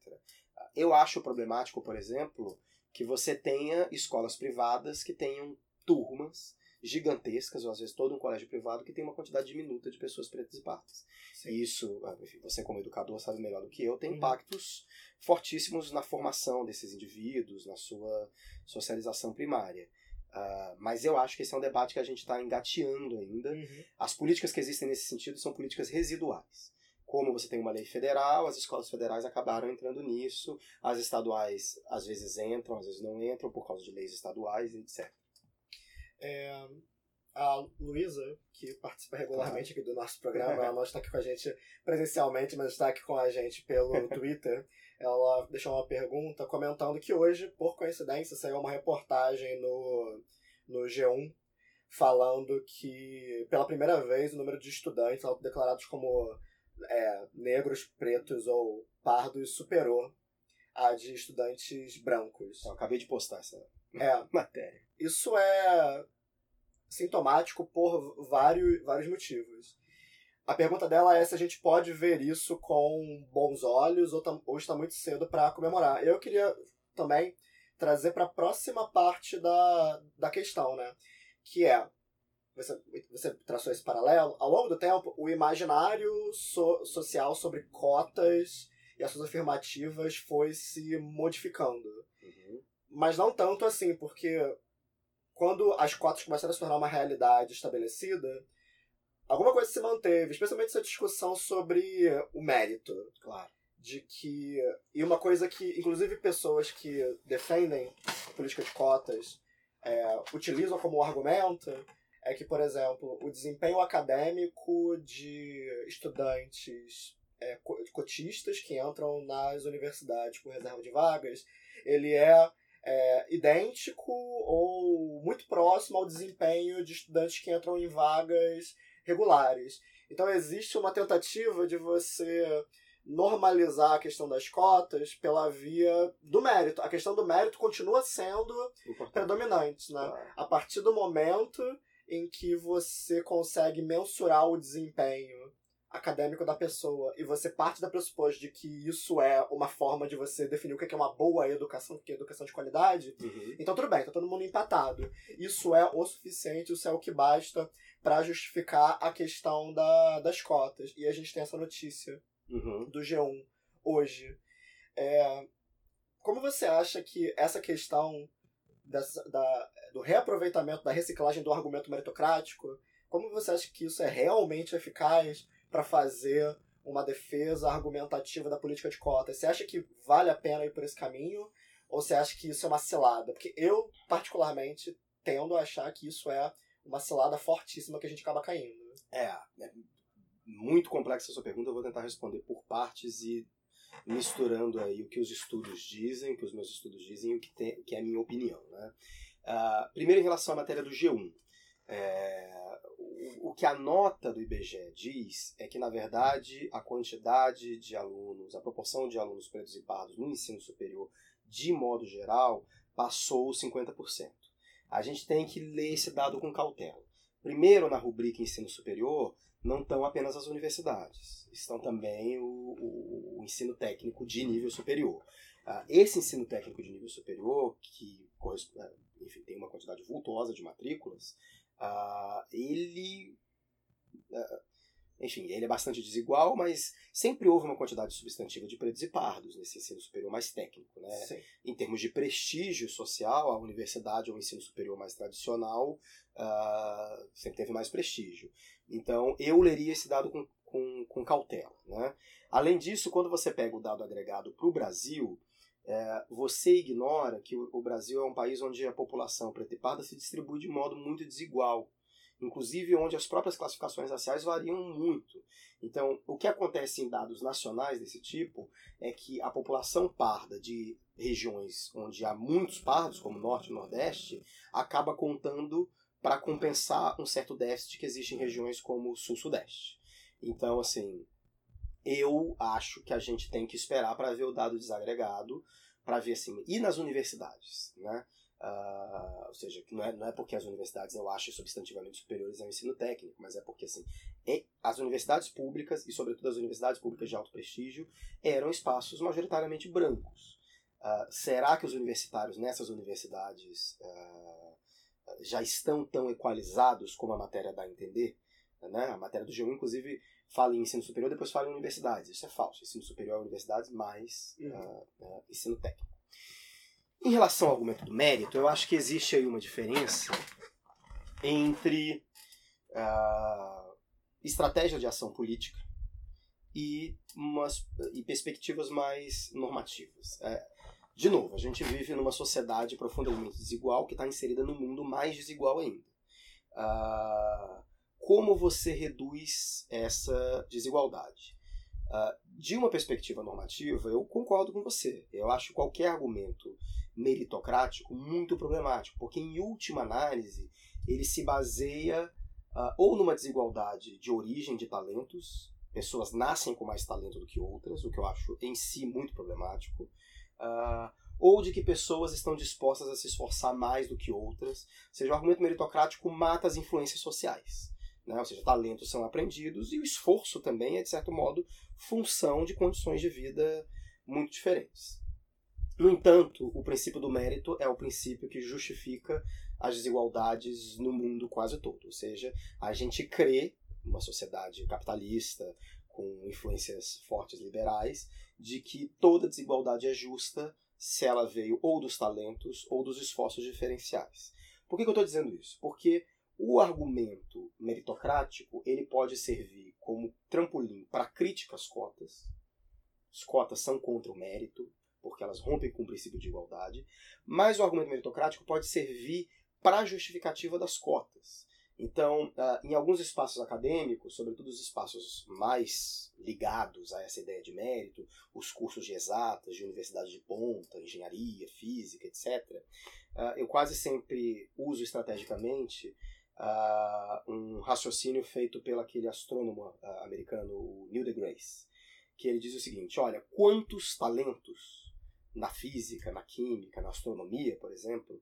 Eu acho problemático, por exemplo, que você tenha escolas privadas que tenham turmas gigantescas, ou às vezes todo um colégio privado que tem uma quantidade diminuta de pessoas pretas e pardas. Sim. E isso, ah, enfim, você como educador sabe melhor do que eu, tem uhum. impactos fortíssimos na formação desses indivíduos, na sua socialização primária. Uh, mas eu acho que esse é um debate que a gente está engateando ainda. Uhum. As políticas que existem nesse sentido são políticas residuais como você tem uma lei federal, as escolas federais acabaram entrando nisso, as estaduais às vezes entram, às vezes não entram por causa de leis estaduais, etc. É, a Luísa, que participa regularmente aqui do nosso programa, (laughs) ela não está aqui com a gente presencialmente, mas está aqui com a gente pelo (laughs) Twitter. Ela deixou uma pergunta comentando que hoje, por coincidência, saiu uma reportagem no, no G1 falando que, pela primeira vez, o número de estudantes declarados como é, negros, pretos ou pardos superou a de estudantes brancos. Eu acabei de postar essa (laughs) é, matéria. Isso é sintomático por vários, vários motivos. A pergunta dela é se a gente pode ver isso com bons olhos ou, ou está muito cedo para comemorar. Eu queria também trazer para a próxima parte da, da questão, né? Que é, você, você traçou esse paralelo, ao longo do tempo, o imaginário so, social sobre cotas e ações afirmativas foi se modificando. Uhum. Mas não tanto assim, porque quando as cotas começaram a se tornar uma realidade estabelecida, alguma coisa se manteve, especialmente essa discussão sobre o mérito. Claro. De que. E uma coisa que, inclusive, pessoas que defendem a política de cotas é, utilizam como argumento é que, por exemplo, o desempenho acadêmico de estudantes é, cotistas que entram nas universidades por reserva de vagas, ele é é, idêntico ou muito próximo ao desempenho de estudantes que entram em vagas regulares. Então existe uma tentativa de você normalizar a questão das cotas pela via do mérito. A questão do mérito continua sendo Importante. predominante, né? Claro. A partir do momento em que você consegue mensurar o desempenho acadêmico da pessoa e você parte da pressuposto de que isso é uma forma de você definir o que é uma boa educação, o que é educação de qualidade, uhum. então tudo bem, tá todo mundo empatado. Isso é o suficiente, isso é o que basta para justificar a questão da, das cotas. E a gente tem essa notícia uhum. do G1 hoje. É, como você acha que essa questão dessa, da, do reaproveitamento, da reciclagem do argumento meritocrático, como você acha que isso é realmente eficaz para fazer uma defesa argumentativa da política de cotas? Você acha que vale a pena ir por esse caminho? Ou você acha que isso é uma cilada? Porque eu, particularmente, tendo a achar que isso é uma cilada fortíssima que a gente acaba caindo. É, é muito complexa a sua pergunta, eu vou tentar responder por partes e misturando aí o que os estudos dizem, o que os meus estudos dizem e o que, tem, que é a minha opinião. Né? Uh, primeiro, em relação à matéria do G1. É, o, que a nota do IBGE diz é que, na verdade, a quantidade de alunos, a proporção de alunos pretos e pardos no ensino superior, de modo geral, passou os 50%. A gente tem que ler esse dado com cautela. Primeiro, na rubrica ensino superior, não estão apenas as universidades, estão também o, o, o ensino técnico de nível superior. Uh, esse ensino técnico de nível superior, que enfim, tem uma quantidade vultosa de matrículas, Uh, ele. Uh, enfim, ele é bastante desigual, mas sempre houve uma quantidade substantiva de pretos e pardos nesse ensino superior mais técnico. Né? Sim. Em termos de prestígio social, a universidade ou o ensino superior mais tradicional uh, sempre teve mais prestígio. Então, eu leria esse dado com, com, com cautela. Né? Além disso, quando você pega o dado agregado para o Brasil, é, você ignora que o, Brasil é um país onde a população preta e parda se distribui de modo muito desigual, inclusive onde as próprias classificações raciais variam muito. Então, o que acontece em dados nacionais desse tipo é que a população parda de regiões onde há muitos pardos, como Norte e Nordeste, acaba contando para compensar um certo déficit que existe em regiões como o Sul-Sudeste. Então, assim, eu acho que a gente tem que esperar para ver o dado desagregado, para ver assim. E nas universidades, né? Uh, ou seja, não é, não é porque as universidades eu acho substantivamente superiores ao ensino técnico, mas é porque assim, as universidades públicas, e sobretudo as universidades públicas de alto prestígio, eram espaços majoritariamente brancos. Uh, será que os universitários nessas universidades uh, já estão tão equalizados como a matéria dá a entender? Né? A matéria do G1, inclusive, fala em ensino superior, depois fala em universidades. Isso é falso. Ensino superior é universidades mais uhum. uh, uh, ensino técnico. Em relação ao argumento do mérito, eu acho que existe aí uma diferença entre uh, estratégia de ação política e, umas, e perspectivas mais normativas. É, de novo, a gente vive numa sociedade profundamente desigual que está inserida num mundo mais desigual ainda. Uh, como você reduz essa desigualdade. Uh, de uma perspectiva normativa, eu concordo com você. Eu acho qualquer argumento meritocrático muito problemático, porque, em última análise, ele se baseia uh, ou numa desigualdade de origem de talentos, pessoas nascem com mais talento do que outras, o que eu acho em si muito problemático, uh, ou de que pessoas estão dispostas a se esforçar mais do que outras. Ou seja, o argumento meritocrático mata as influências sociais. Né? Ou seja, talentos são aprendidos e o esforço também é, de certo modo, função de condições de vida muito diferentes. No entanto, o princípio do mérito é o princípio que justifica as desigualdades no mundo quase todo. Ou seja, a gente crê, numa sociedade capitalista, com influências fortes liberais, de que toda desigualdade é justa se ela veio ou dos talentos ou dos esforços diferenciais. Por que, que eu estou dizendo isso? Porque o argumento meritocrático ele pode servir como trampolim para críticas cotas. As cotas são contra o mérito, porque elas rompem com o princípio de igualdade, mas o argumento meritocrático pode servir para a justificativa das cotas. Então, ah, em alguns espaços acadêmicos, sobretudo os espaços mais ligados a essa ideia de mérito, os cursos de exatas, de universidade de ponta, engenharia, física, etc., ah, eu quase sempre uso estrategicamente ah, um raciocínio feito pelo aquele astrônomo americano Neil deGrasse, que ele diz o seguinte: olha, quantos talentos na física, na química, na astronomia, por exemplo,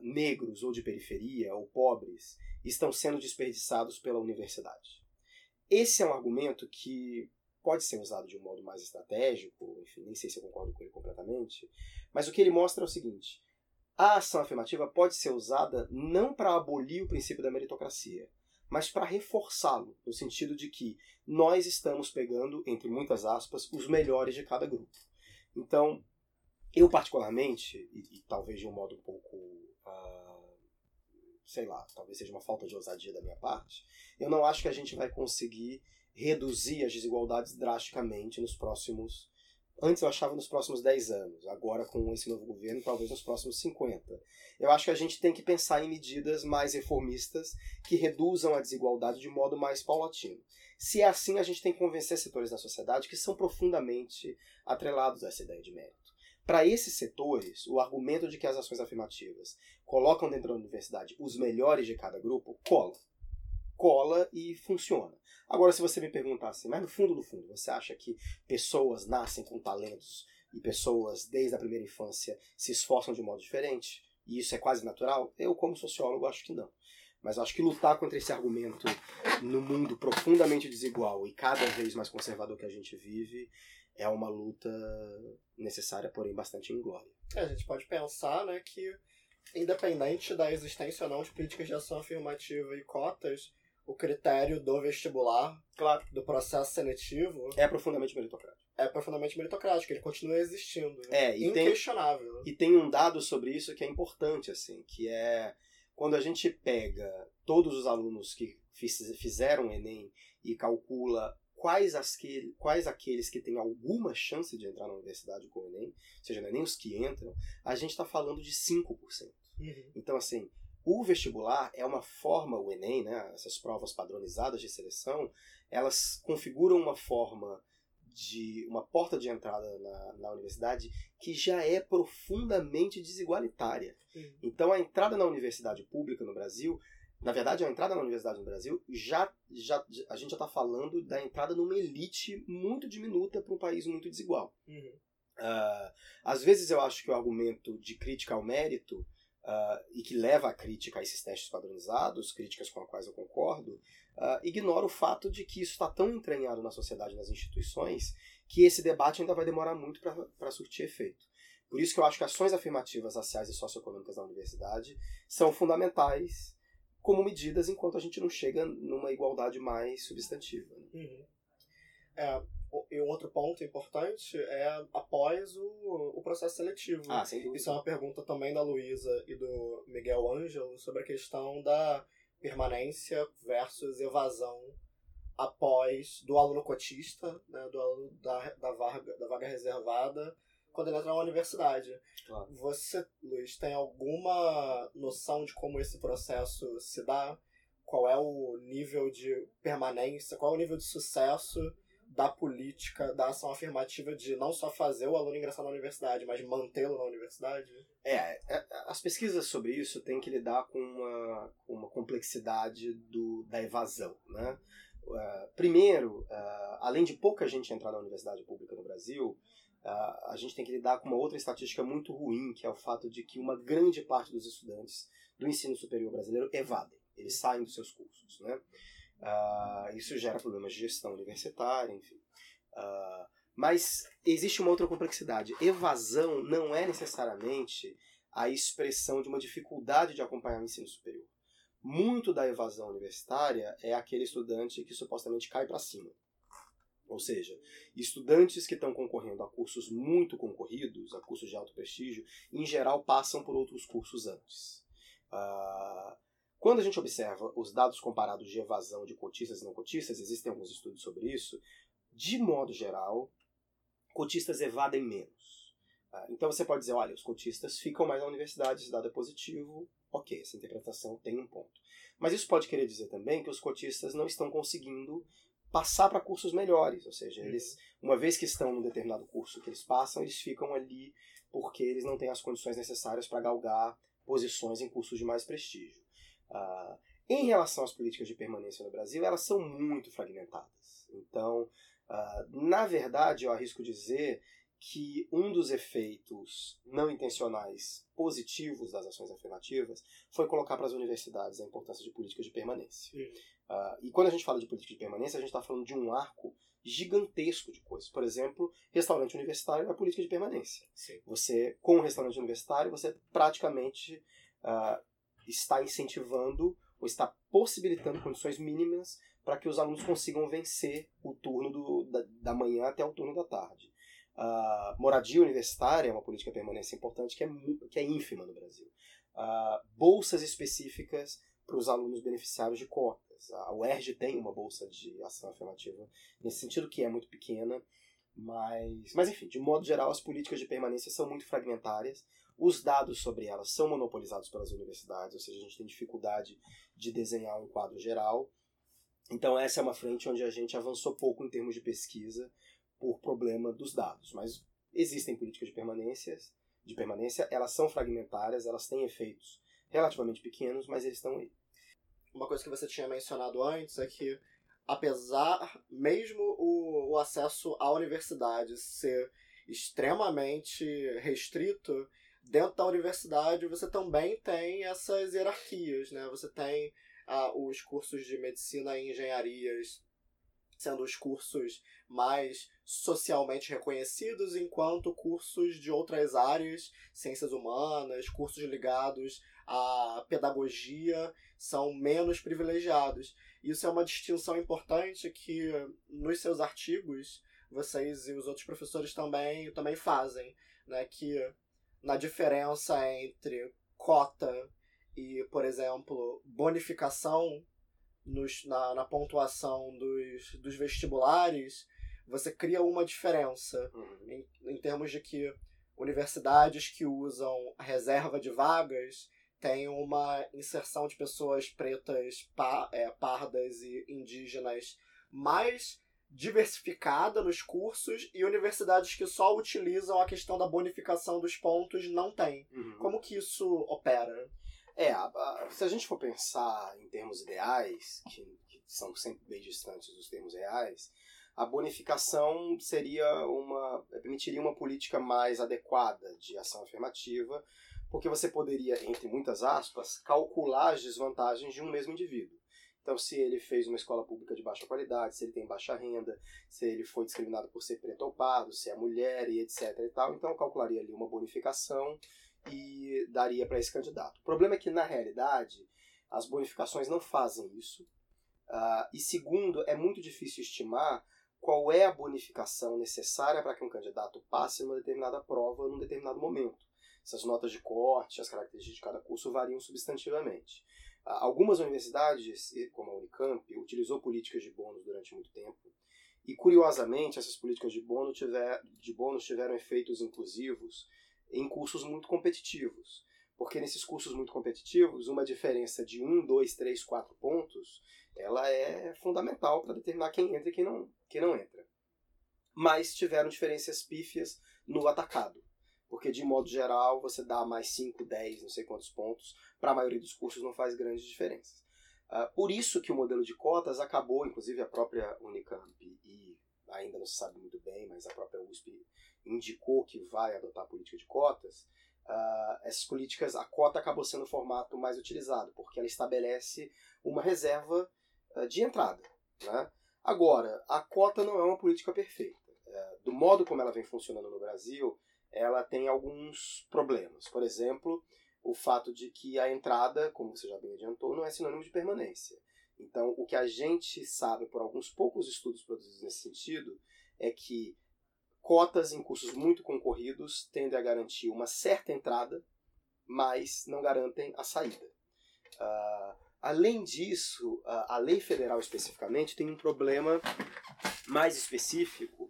negros ou de periferia ou pobres estão sendo desperdiçados pela universidade. Esse é um argumento que pode ser usado de um modo mais estratégico, enfim, nem sei se eu concordo com ele completamente, mas o que ele mostra é o seguinte: a ação afirmativa pode ser usada não para abolir o princípio da meritocracia, mas para reforçá-lo, no sentido de que nós estamos pegando, entre muitas aspas, os melhores de cada grupo. Então, eu particularmente, e, e talvez de um modo um pouco sei lá, talvez seja uma falta de ousadia da minha parte, eu não acho que a gente vai conseguir reduzir as desigualdades drasticamente nos próximos. Antes eu achava nos próximos 10 anos, agora com esse novo governo, talvez nos próximos 50. Eu acho que a gente tem que pensar em medidas mais reformistas que reduzam a desigualdade de modo mais paulatino. Se é assim, a gente tem que convencer setores da sociedade que são profundamente atrelados a essa ideia de mérito. Para esses setores, o argumento de que as ações afirmativas colocam dentro da universidade os melhores de cada grupo cola. Cola e funciona. Agora, se você me perguntar assim, mas no fundo, no fundo, você acha que pessoas nascem com talentos e pessoas, desde a primeira infância, se esforçam de um modo diferente? E isso é quase natural? Eu, como sociólogo, acho que não. Mas acho que lutar contra esse argumento no mundo profundamente desigual e cada vez mais conservador que a gente vive é uma luta necessária, porém bastante inglória. É, a gente pode pensar né, que, independente da existência ou não de políticas de ação afirmativa e cotas, o critério do vestibular, claro. do processo seletivo, é profundamente meritocrático. É profundamente meritocrático, ele continua existindo. Né? É, e Inquestionável. Tem, e tem um dado sobre isso que é importante, assim, que é quando a gente pega todos os alunos que fizeram o Enem e calcula quais, as que, quais aqueles que têm alguma chance de entrar na universidade com o Enem, ou seja, não é nem os que entram, a gente está falando de 5%. Uhum. Então, assim, o vestibular é uma forma, o Enem, né, essas provas padronizadas de seleção, elas configuram uma forma de uma porta de entrada na, na universidade que já é profundamente desigualitária. Uhum. Então, a entrada na universidade pública no Brasil na verdade, a entrada na universidade no Brasil, já, já a gente já está falando da entrada numa elite muito diminuta para um país muito desigual. Uhum. Uh, às vezes eu acho que o argumento de crítica ao mérito, uh, e que leva a crítica a esses testes padronizados, críticas com as quais eu concordo, uh, ignora o fato de que isso está tão entranhado na sociedade, nas instituições, que esse debate ainda vai demorar muito para surtir efeito. Por isso que eu acho que ações afirmativas raciais e socioeconômicas na universidade são fundamentais como medidas enquanto a gente não chega numa igualdade mais substantiva. Né? Uhum. É, e um outro ponto importante é após o, o processo seletivo. Ah, sem dúvida. Isso é uma pergunta também da Luísa e do Miguel Ângelo sobre a questão da permanência versus evasão após do aluno cotista, né, do aluno da, da, vaga, da vaga reservada quando ele entra na universidade. Claro. Você, Luiz, tem alguma noção de como esse processo se dá? Qual é o nível de permanência? Qual é o nível de sucesso da política, da ação afirmativa de não só fazer o aluno ingressar na universidade, mas mantê-lo na universidade? É, é, as pesquisas sobre isso têm que lidar com uma, uma complexidade do, da evasão, né? Uh, primeiro, uh, além de pouca gente entrar na universidade pública no Brasil, a gente tem que lidar com uma outra estatística muito ruim, que é o fato de que uma grande parte dos estudantes do ensino superior brasileiro evadem, eles saem dos seus cursos. Né? Uh, isso gera problemas de gestão universitária, enfim. Uh, mas existe uma outra complexidade. Evasão não é necessariamente a expressão de uma dificuldade de acompanhar o ensino superior. Muito da evasão universitária é aquele estudante que supostamente cai para cima. Ou seja, estudantes que estão concorrendo a cursos muito concorridos, a cursos de alto prestígio, em geral passam por outros cursos antes. Uh, quando a gente observa os dados comparados de evasão de cotistas e não cotistas, existem alguns estudos sobre isso, de modo geral, cotistas evadem menos. Uh, então você pode dizer, olha, os cotistas ficam mais na universidade, esse dado é positivo, ok, essa interpretação tem um ponto. Mas isso pode querer dizer também que os cotistas não estão conseguindo passar para cursos melhores, ou seja, eles, uhum. uma vez que estão num determinado curso que eles passam, eles ficam ali porque eles não têm as condições necessárias para galgar posições em cursos de mais prestígio. Uh, em relação às políticas de permanência no Brasil, elas são muito fragmentadas. Então, uh, na verdade, eu arrisco dizer que um dos efeitos não intencionais positivos das ações afirmativas foi colocar para as universidades a importância de políticas de permanência. Uh, e quando a gente fala de política de permanência, a gente está falando de um arco gigantesco de coisas. Por exemplo, restaurante universitário é política de permanência. Sim. Você, com o restaurante universitário, você praticamente uh, está incentivando ou está possibilitando condições mínimas para que os alunos consigam vencer o turno do, da, da manhã até o turno da tarde. Uh, moradia universitária é uma política de permanência importante que é, que é ínfima no Brasil. Uh, bolsas específicas para os alunos beneficiários de A UERJ tem uma bolsa de ação afirmativa nesse sentido, que é muito pequena, mas, mas enfim, de modo geral, as políticas de permanência são muito fragmentárias. Os dados sobre elas são monopolizados pelas universidades, ou seja, a gente tem dificuldade de desenhar um quadro geral. Então, essa é uma frente onde a gente avançou pouco em termos de pesquisa por problema dos dados. Mas existem políticas de permanência, de permanência, elas são fragmentárias, elas têm efeitos relativamente pequenos, mas eles estão aí. Uma coisa que você tinha mencionado antes é que, apesar, mesmo o, o acesso à universidade ser extremamente restrito, dentro da universidade você também tem essas hierarquias, né? Você tem ah, os cursos de medicina e engenharias sendo os cursos mais socialmente reconhecidos, enquanto cursos de outras áreas, ciências humanas, cursos ligados à pedagogia, são menos privilegiados. Isso é uma distinção importante que nos seus artigos vocês e os outros professores também, também fazem, né? que na diferença entre cota e, por exemplo, bonificação nos, na, na pontuação dos, dos vestibulares, você cria uma diferença uhum. em, em termos de que universidades que usam reserva de vagas têm uma inserção de pessoas pretas, pa, é, pardas e indígenas mais diversificada nos cursos e universidades que só utilizam a questão da bonificação dos pontos não têm. Uhum. Como que isso opera? É, se a gente for pensar em termos ideais, que, que, são sempre bem distantes dos termos reais, a bonificação seria uma permitiria uma política mais adequada de ação afirmativa, porque você poderia, entre muitas aspas, calcular as desvantagens de um mesmo indivíduo. Então, se ele fez uma escola pública de baixa qualidade, se ele tem baixa renda, se ele foi discriminado por ser preto ou pardo, se é mulher e etc e tal, então eu calcularia ali uma bonificação e daria para esse candidato. O problema é que, na realidade, as bonificações não fazem isso. Uh, e segundo, é muito difícil estimar qual é a bonificação necessária para que um candidato passe numa determinada prova num determinado momento. Essas notas de corte, as características de cada curso variam substantivamente. Uh, algumas universidades, como a Unicamp, utilizou políticas de bônus durante muito tempo. E, curiosamente, essas políticas de bônus, tiver, de bônus tiveram efeitos inclusivos em cursos muito competitivos. Porque nesses cursos muito competitivos, uma diferença de um, dois, três, quatro pontos, ela é fundamental para determinar quem entra e quem não, quem não entra. Mas tiveram diferenças pífias no atacado. Porque, de modo geral, você dá mais 5, 10, não sei quantos pontos, para a maioria dos cursos não faz grandes diferenças. Uh, por isso que o modelo de cotas acabou, inclusive a própria Unicamp e ainda não se sabe muito bem, mas a própria USP indicou que vai adotar a política de cotas, uh, essas políticas, a cota acabou sendo o formato mais utilizado, porque ela estabelece uma reserva uh, de entrada. Né? Agora, a cota não é uma política perfeita. Uh, do modo como ela vem funcionando no Brasil, ela tem alguns problemas. Por exemplo, o fato de que a entrada, como você já bem adiantou, não é sinônimo de permanência. Então, o que a gente sabe por alguns poucos estudos produzidos nesse sentido é que cotas em cursos muito concorridos tendem a garantir uma certa entrada, mas não garantem a saída. Uh, além disso, uh, a lei federal especificamente tem um problema mais específico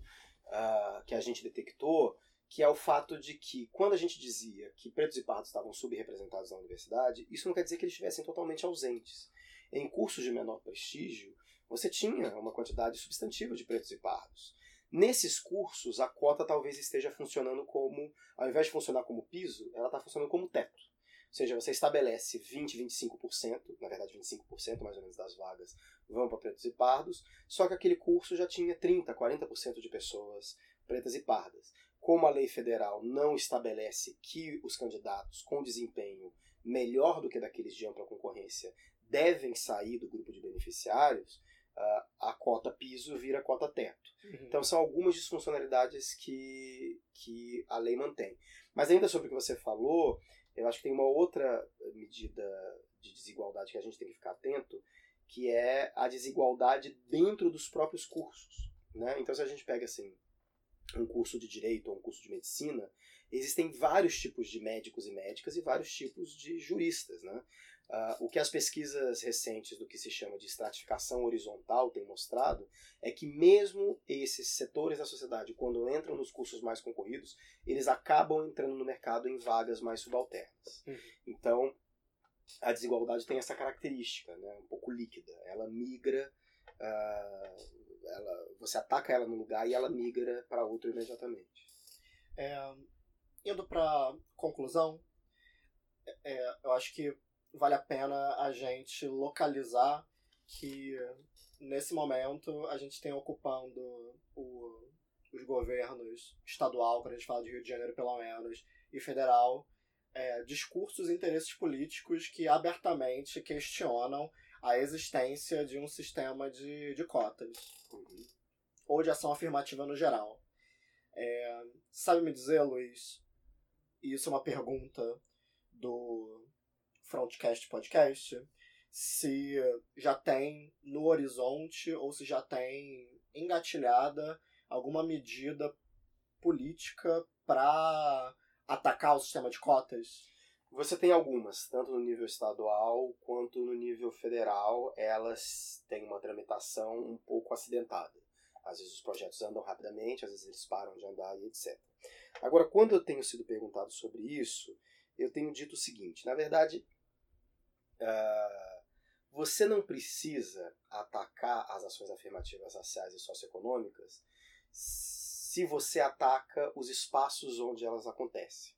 uh, que a gente detectou, que é o fato de que, quando a gente dizia que pretos e pardos estavam subrepresentados na universidade, isso não quer dizer que eles estivessem totalmente ausentes. Em cursos de menor prestígio, você tinha uma quantidade substantiva de pretos e pardos. Nesses cursos, a cota talvez esteja funcionando como, ao invés de funcionar como piso, ela está funcionando como teto. Ou seja, você estabelece 20, 25%, na verdade 25% mais ou menos das vagas vão para pretos e pardos, só que aquele curso já tinha 30, 40% de pessoas pretas e pardas. Como a lei federal não estabelece que os candidatos com desempenho melhor do que daqueles de ampla concorrência devem sair do grupo de beneficiários, a cota piso vira cota teto. Uhum. Então são algumas disfuncionalidades que, que a lei mantém. Mas ainda sobre o que você falou, eu acho que tem uma outra medida de desigualdade que a gente tem que ficar atento, que é a desigualdade dentro dos próprios cursos. Né? Então se a gente pega assim, um curso de direito ou um curso de medicina, existem vários tipos de médicos e médicas e vários tipos de juristas. Né? Uh, o que as pesquisas recentes do que se chama de estratificação horizontal têm mostrado é que mesmo esses setores da sociedade, quando entram nos cursos mais concorridos, eles acabam entrando no mercado em vagas mais subalternas. Uhum. Então, a desigualdade tem essa característica, né, um pouco líquida. Ela migra, uh, ela, você ataca ela no lugar e ela migra para outro imediatamente. É, indo para conclusão, é, eu acho que vale a pena a gente localizar que nesse momento a gente tem ocupando o, os governos estadual, quando a gente fala de Rio de Janeiro pelo menos, e federal, é, discursos e interesses políticos que abertamente questionam a existência de um sistema de, de cotas uhum. ou de ação afirmativa no geral. É, sabe me dizer, Luiz, e isso é uma pergunta do Frontcast Podcast, se já tem no horizonte ou se já tem engatilhada alguma medida política para atacar o sistema de cotas? Você tem algumas, tanto no nível estadual quanto no nível federal, elas têm uma tramitação um pouco acidentada. Às vezes os projetos andam rapidamente, às vezes eles param de andar e etc. Agora, quando eu tenho sido perguntado sobre isso, eu tenho dito o seguinte: na verdade, Uh, você não precisa atacar as ações afirmativas raciais e socioeconômicas se você ataca os espaços onde elas acontecem.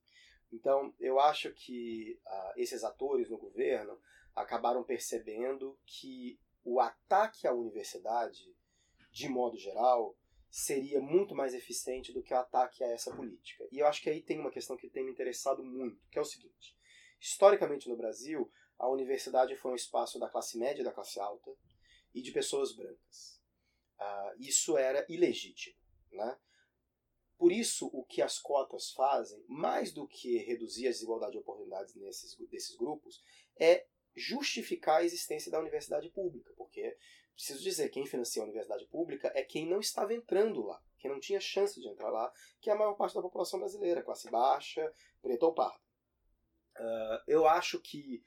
Então, eu acho que uh, esses atores no governo acabaram percebendo que o ataque à universidade, de modo geral, seria muito mais eficiente do que o ataque a essa política. E eu acho que aí tem uma questão que tem me interessado muito, que é o seguinte: historicamente no Brasil, a universidade foi um espaço da classe média e da classe alta e de pessoas brancas. Uh, isso era ilegítimo. Né? Por isso, o que as cotas fazem, mais do que reduzir a desigualdade de oportunidades nesses, desses grupos, é justificar a existência da universidade pública. Porque, preciso dizer, quem financia a universidade pública é quem não estava entrando lá, quem não tinha chance de entrar lá, que é a maior parte da população brasileira, classe baixa, preta ou parda. Uh, eu acho que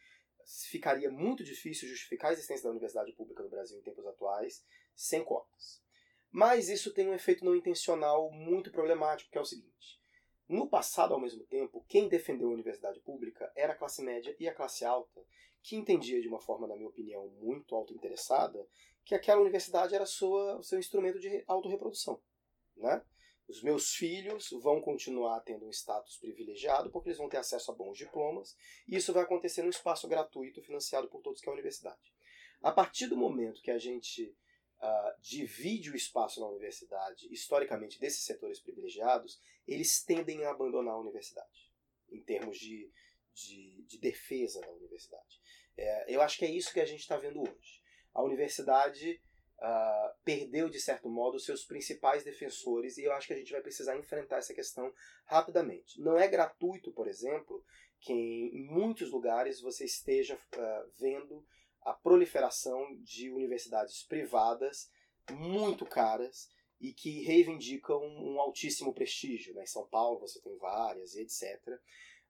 ficaria muito difícil justificar a existência da universidade pública no Brasil em tempos atuais sem cotas. Mas isso tem um efeito não intencional muito problemático, que é o seguinte: no passado, ao mesmo tempo, quem defendeu a universidade pública era a classe média e a classe alta, que entendia de uma forma, na minha opinião, muito autointeressada, que aquela universidade era sua, o seu instrumento de autorreprodução. Né? Os meus filhos vão continuar tendo um status privilegiado porque eles vão ter acesso a bons diplomas, e isso vai acontecer num espaço gratuito financiado por todos que é a universidade. A partir do momento que a gente uh, divide o espaço na universidade, historicamente, desses setores privilegiados, eles tendem a abandonar a universidade, em termos de, de, de defesa da universidade. É, eu acho que é isso que a gente está vendo hoje. A universidade uh, perdeu, de certo modo, seus principais defensores, e eu acho que a gente vai precisar enfrentar essa questão rapidamente. Não é gratuito, por exemplo, que em muitos lugares você esteja uh, vendo a proliferação de universidades privadas muito caras e que reivindicam um altíssimo prestígio. Né? Em São Paulo você tem várias, etc. Uh,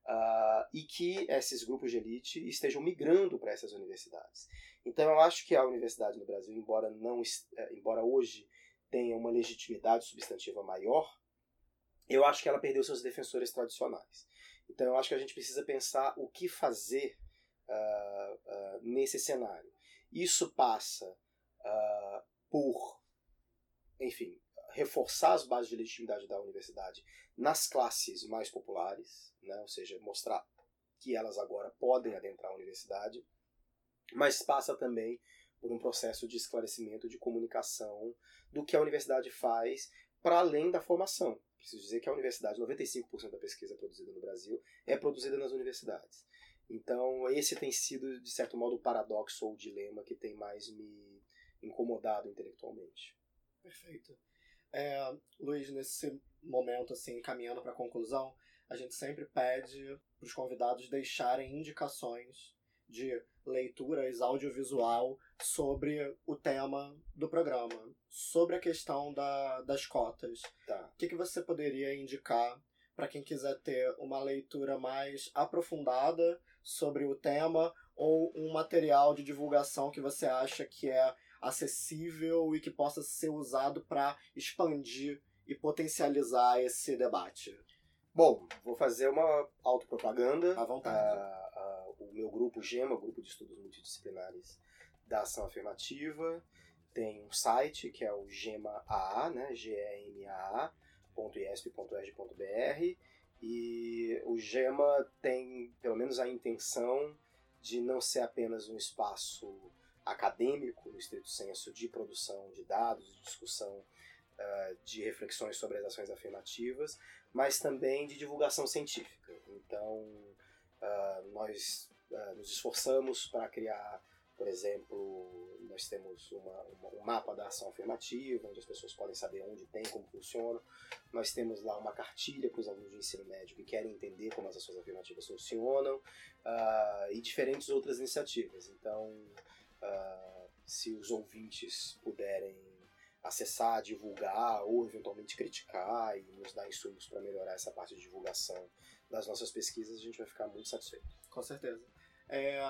ah, e que esses grupos de elite estejam migrando para essas universidades. Então eu acho que a universidade no Brasil, embora não, eh, embora hoje tenha uma legitimidade substantiva maior, eu acho que ela perdeu seus defensores tradicionais. Então eu acho que a gente precisa pensar o que fazer uh, uh, nesse cenário. Isso passa uh, por, enfim, reforçar as bases de legitimidade da universidade nas classes mais populares, né? ou seja, mostrar que elas agora podem adentrar a universidade, mas passa também por um processo de esclarecimento, de comunicação do que a universidade faz para além da formação. Preciso dizer que a universidade, 95% da pesquisa produzida no Brasil é produzida nas universidades. Então, esse tem sido, de certo modo, o paradoxo ou o dilema que tem mais me incomodado intelectualmente. Perfeito. É, Luiz, nesse momento, assim, caminhando para a conclusão, a gente sempre pede para os convidados deixarem indicações de leituras audiovisual sobre o tema do programa, sobre a questão da, das cotas. Tá. O que, que você poderia indicar para quem quiser ter uma leitura mais aprofundada sobre o tema ou um material de divulgação que você acha que é acessível e que possa ser usado para expandir e potencializar esse debate? Bom, vou fazer uma autopropaganda. À vontade. Uh, uh, o meu grupo GEMA, Grupo de Estudos Multidisciplinares da Ação Afirmativa, tem um site que é o GEMA-AA, né? G-E-M-A-A.iesp.erg.br e o GEMA tem, pelo menos, a intenção de não ser apenas um espaço acadêmico, no estrito senso, de produção de dados, de discussão uh, de reflexões sobre as ações afirmativas, mas também de divulgação científica. Então, uh, nós uh, nos esforçamos para criar por exemplo, nós temos uma, uma, um mapa da ação afirmativa, onde as pessoas podem saber onde tem, como funciona. Nós temos lá uma cartilha para os alunos de ensino médio que querem entender como as ações afirmativas funcionam, uh, e diferentes outras iniciativas. Então, uh, se os ouvintes puderem acessar, divulgar ou eventualmente criticar e nos dar insumos para melhorar essa parte de divulgação das nossas pesquisas, a gente vai ficar muito satisfeito. Com certeza. É,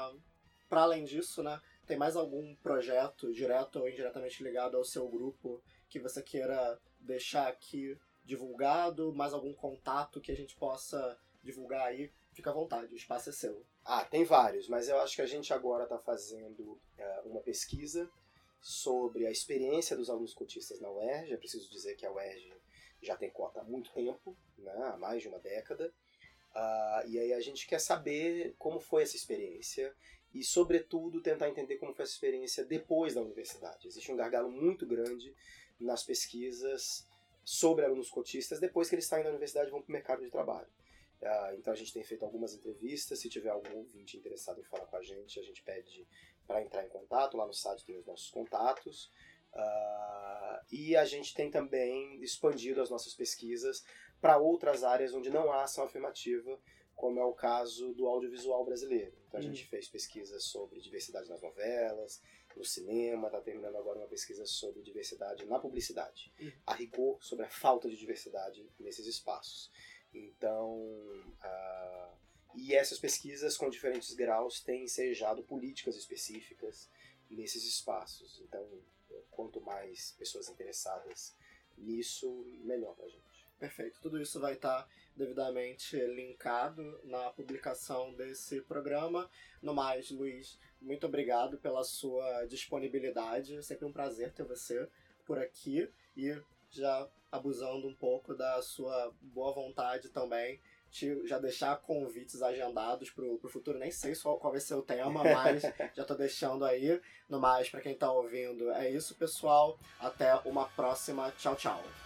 para além disso, né, tem mais algum projeto, direto ou indiretamente ligado ao seu grupo, que você queira deixar aqui divulgado? Mais algum contato que a gente possa divulgar aí? Fica à vontade, o espaço é seu. Ah, tem vários, mas eu acho que a gente agora está fazendo é, uma pesquisa sobre a experiência dos alunos cotistas na UERJ. Eu preciso dizer que a UERJ já tem cota há muito tempo, né, há mais de uma década. Uh, e aí a gente quer saber como foi essa experiência e, sobretudo, tentar entender como foi essa experiência depois da universidade. Existe um gargalo muito grande nas pesquisas sobre alunos cotistas depois que eles saem da universidade e vão para o mercado de trabalho. Uh, então a gente tem feito algumas entrevistas. Se tiver algum ouvinte interessado em falar com a gente, a gente pede para entrar em contato. Lá no site tem os nossos contatos. Uh, e a gente tem também expandido as nossas pesquisas para outras áreas onde não há ação afirmativa, como é o caso do audiovisual brasileiro. Então a uhum. gente fez pesquisas sobre diversidade nas novelas, no cinema, está terminando agora uma pesquisa sobre diversidade na publicidade. Uhum. A rigor, sobre a falta de diversidade nesses espaços. Então, uh, e essas pesquisas com diferentes graus têm ensejado políticas específicas nesses espaços. Então, quanto mais pessoas interessadas nisso, melhor para a gente. Perfeito. Tudo isso vai estar devidamente linkado na publicação desse programa. No mais, Luiz, muito obrigado pela sua disponibilidade. É sempre um prazer ter você por aqui e já abusando um pouco da sua boa vontade também já deixar convites agendados pro, pro futuro. Nem sei qual, qual vai ser o tema, (laughs) mas já tô deixando aí. No mais, para quem tá ouvindo, é isso, pessoal. Até uma próxima. Tchau, tchau.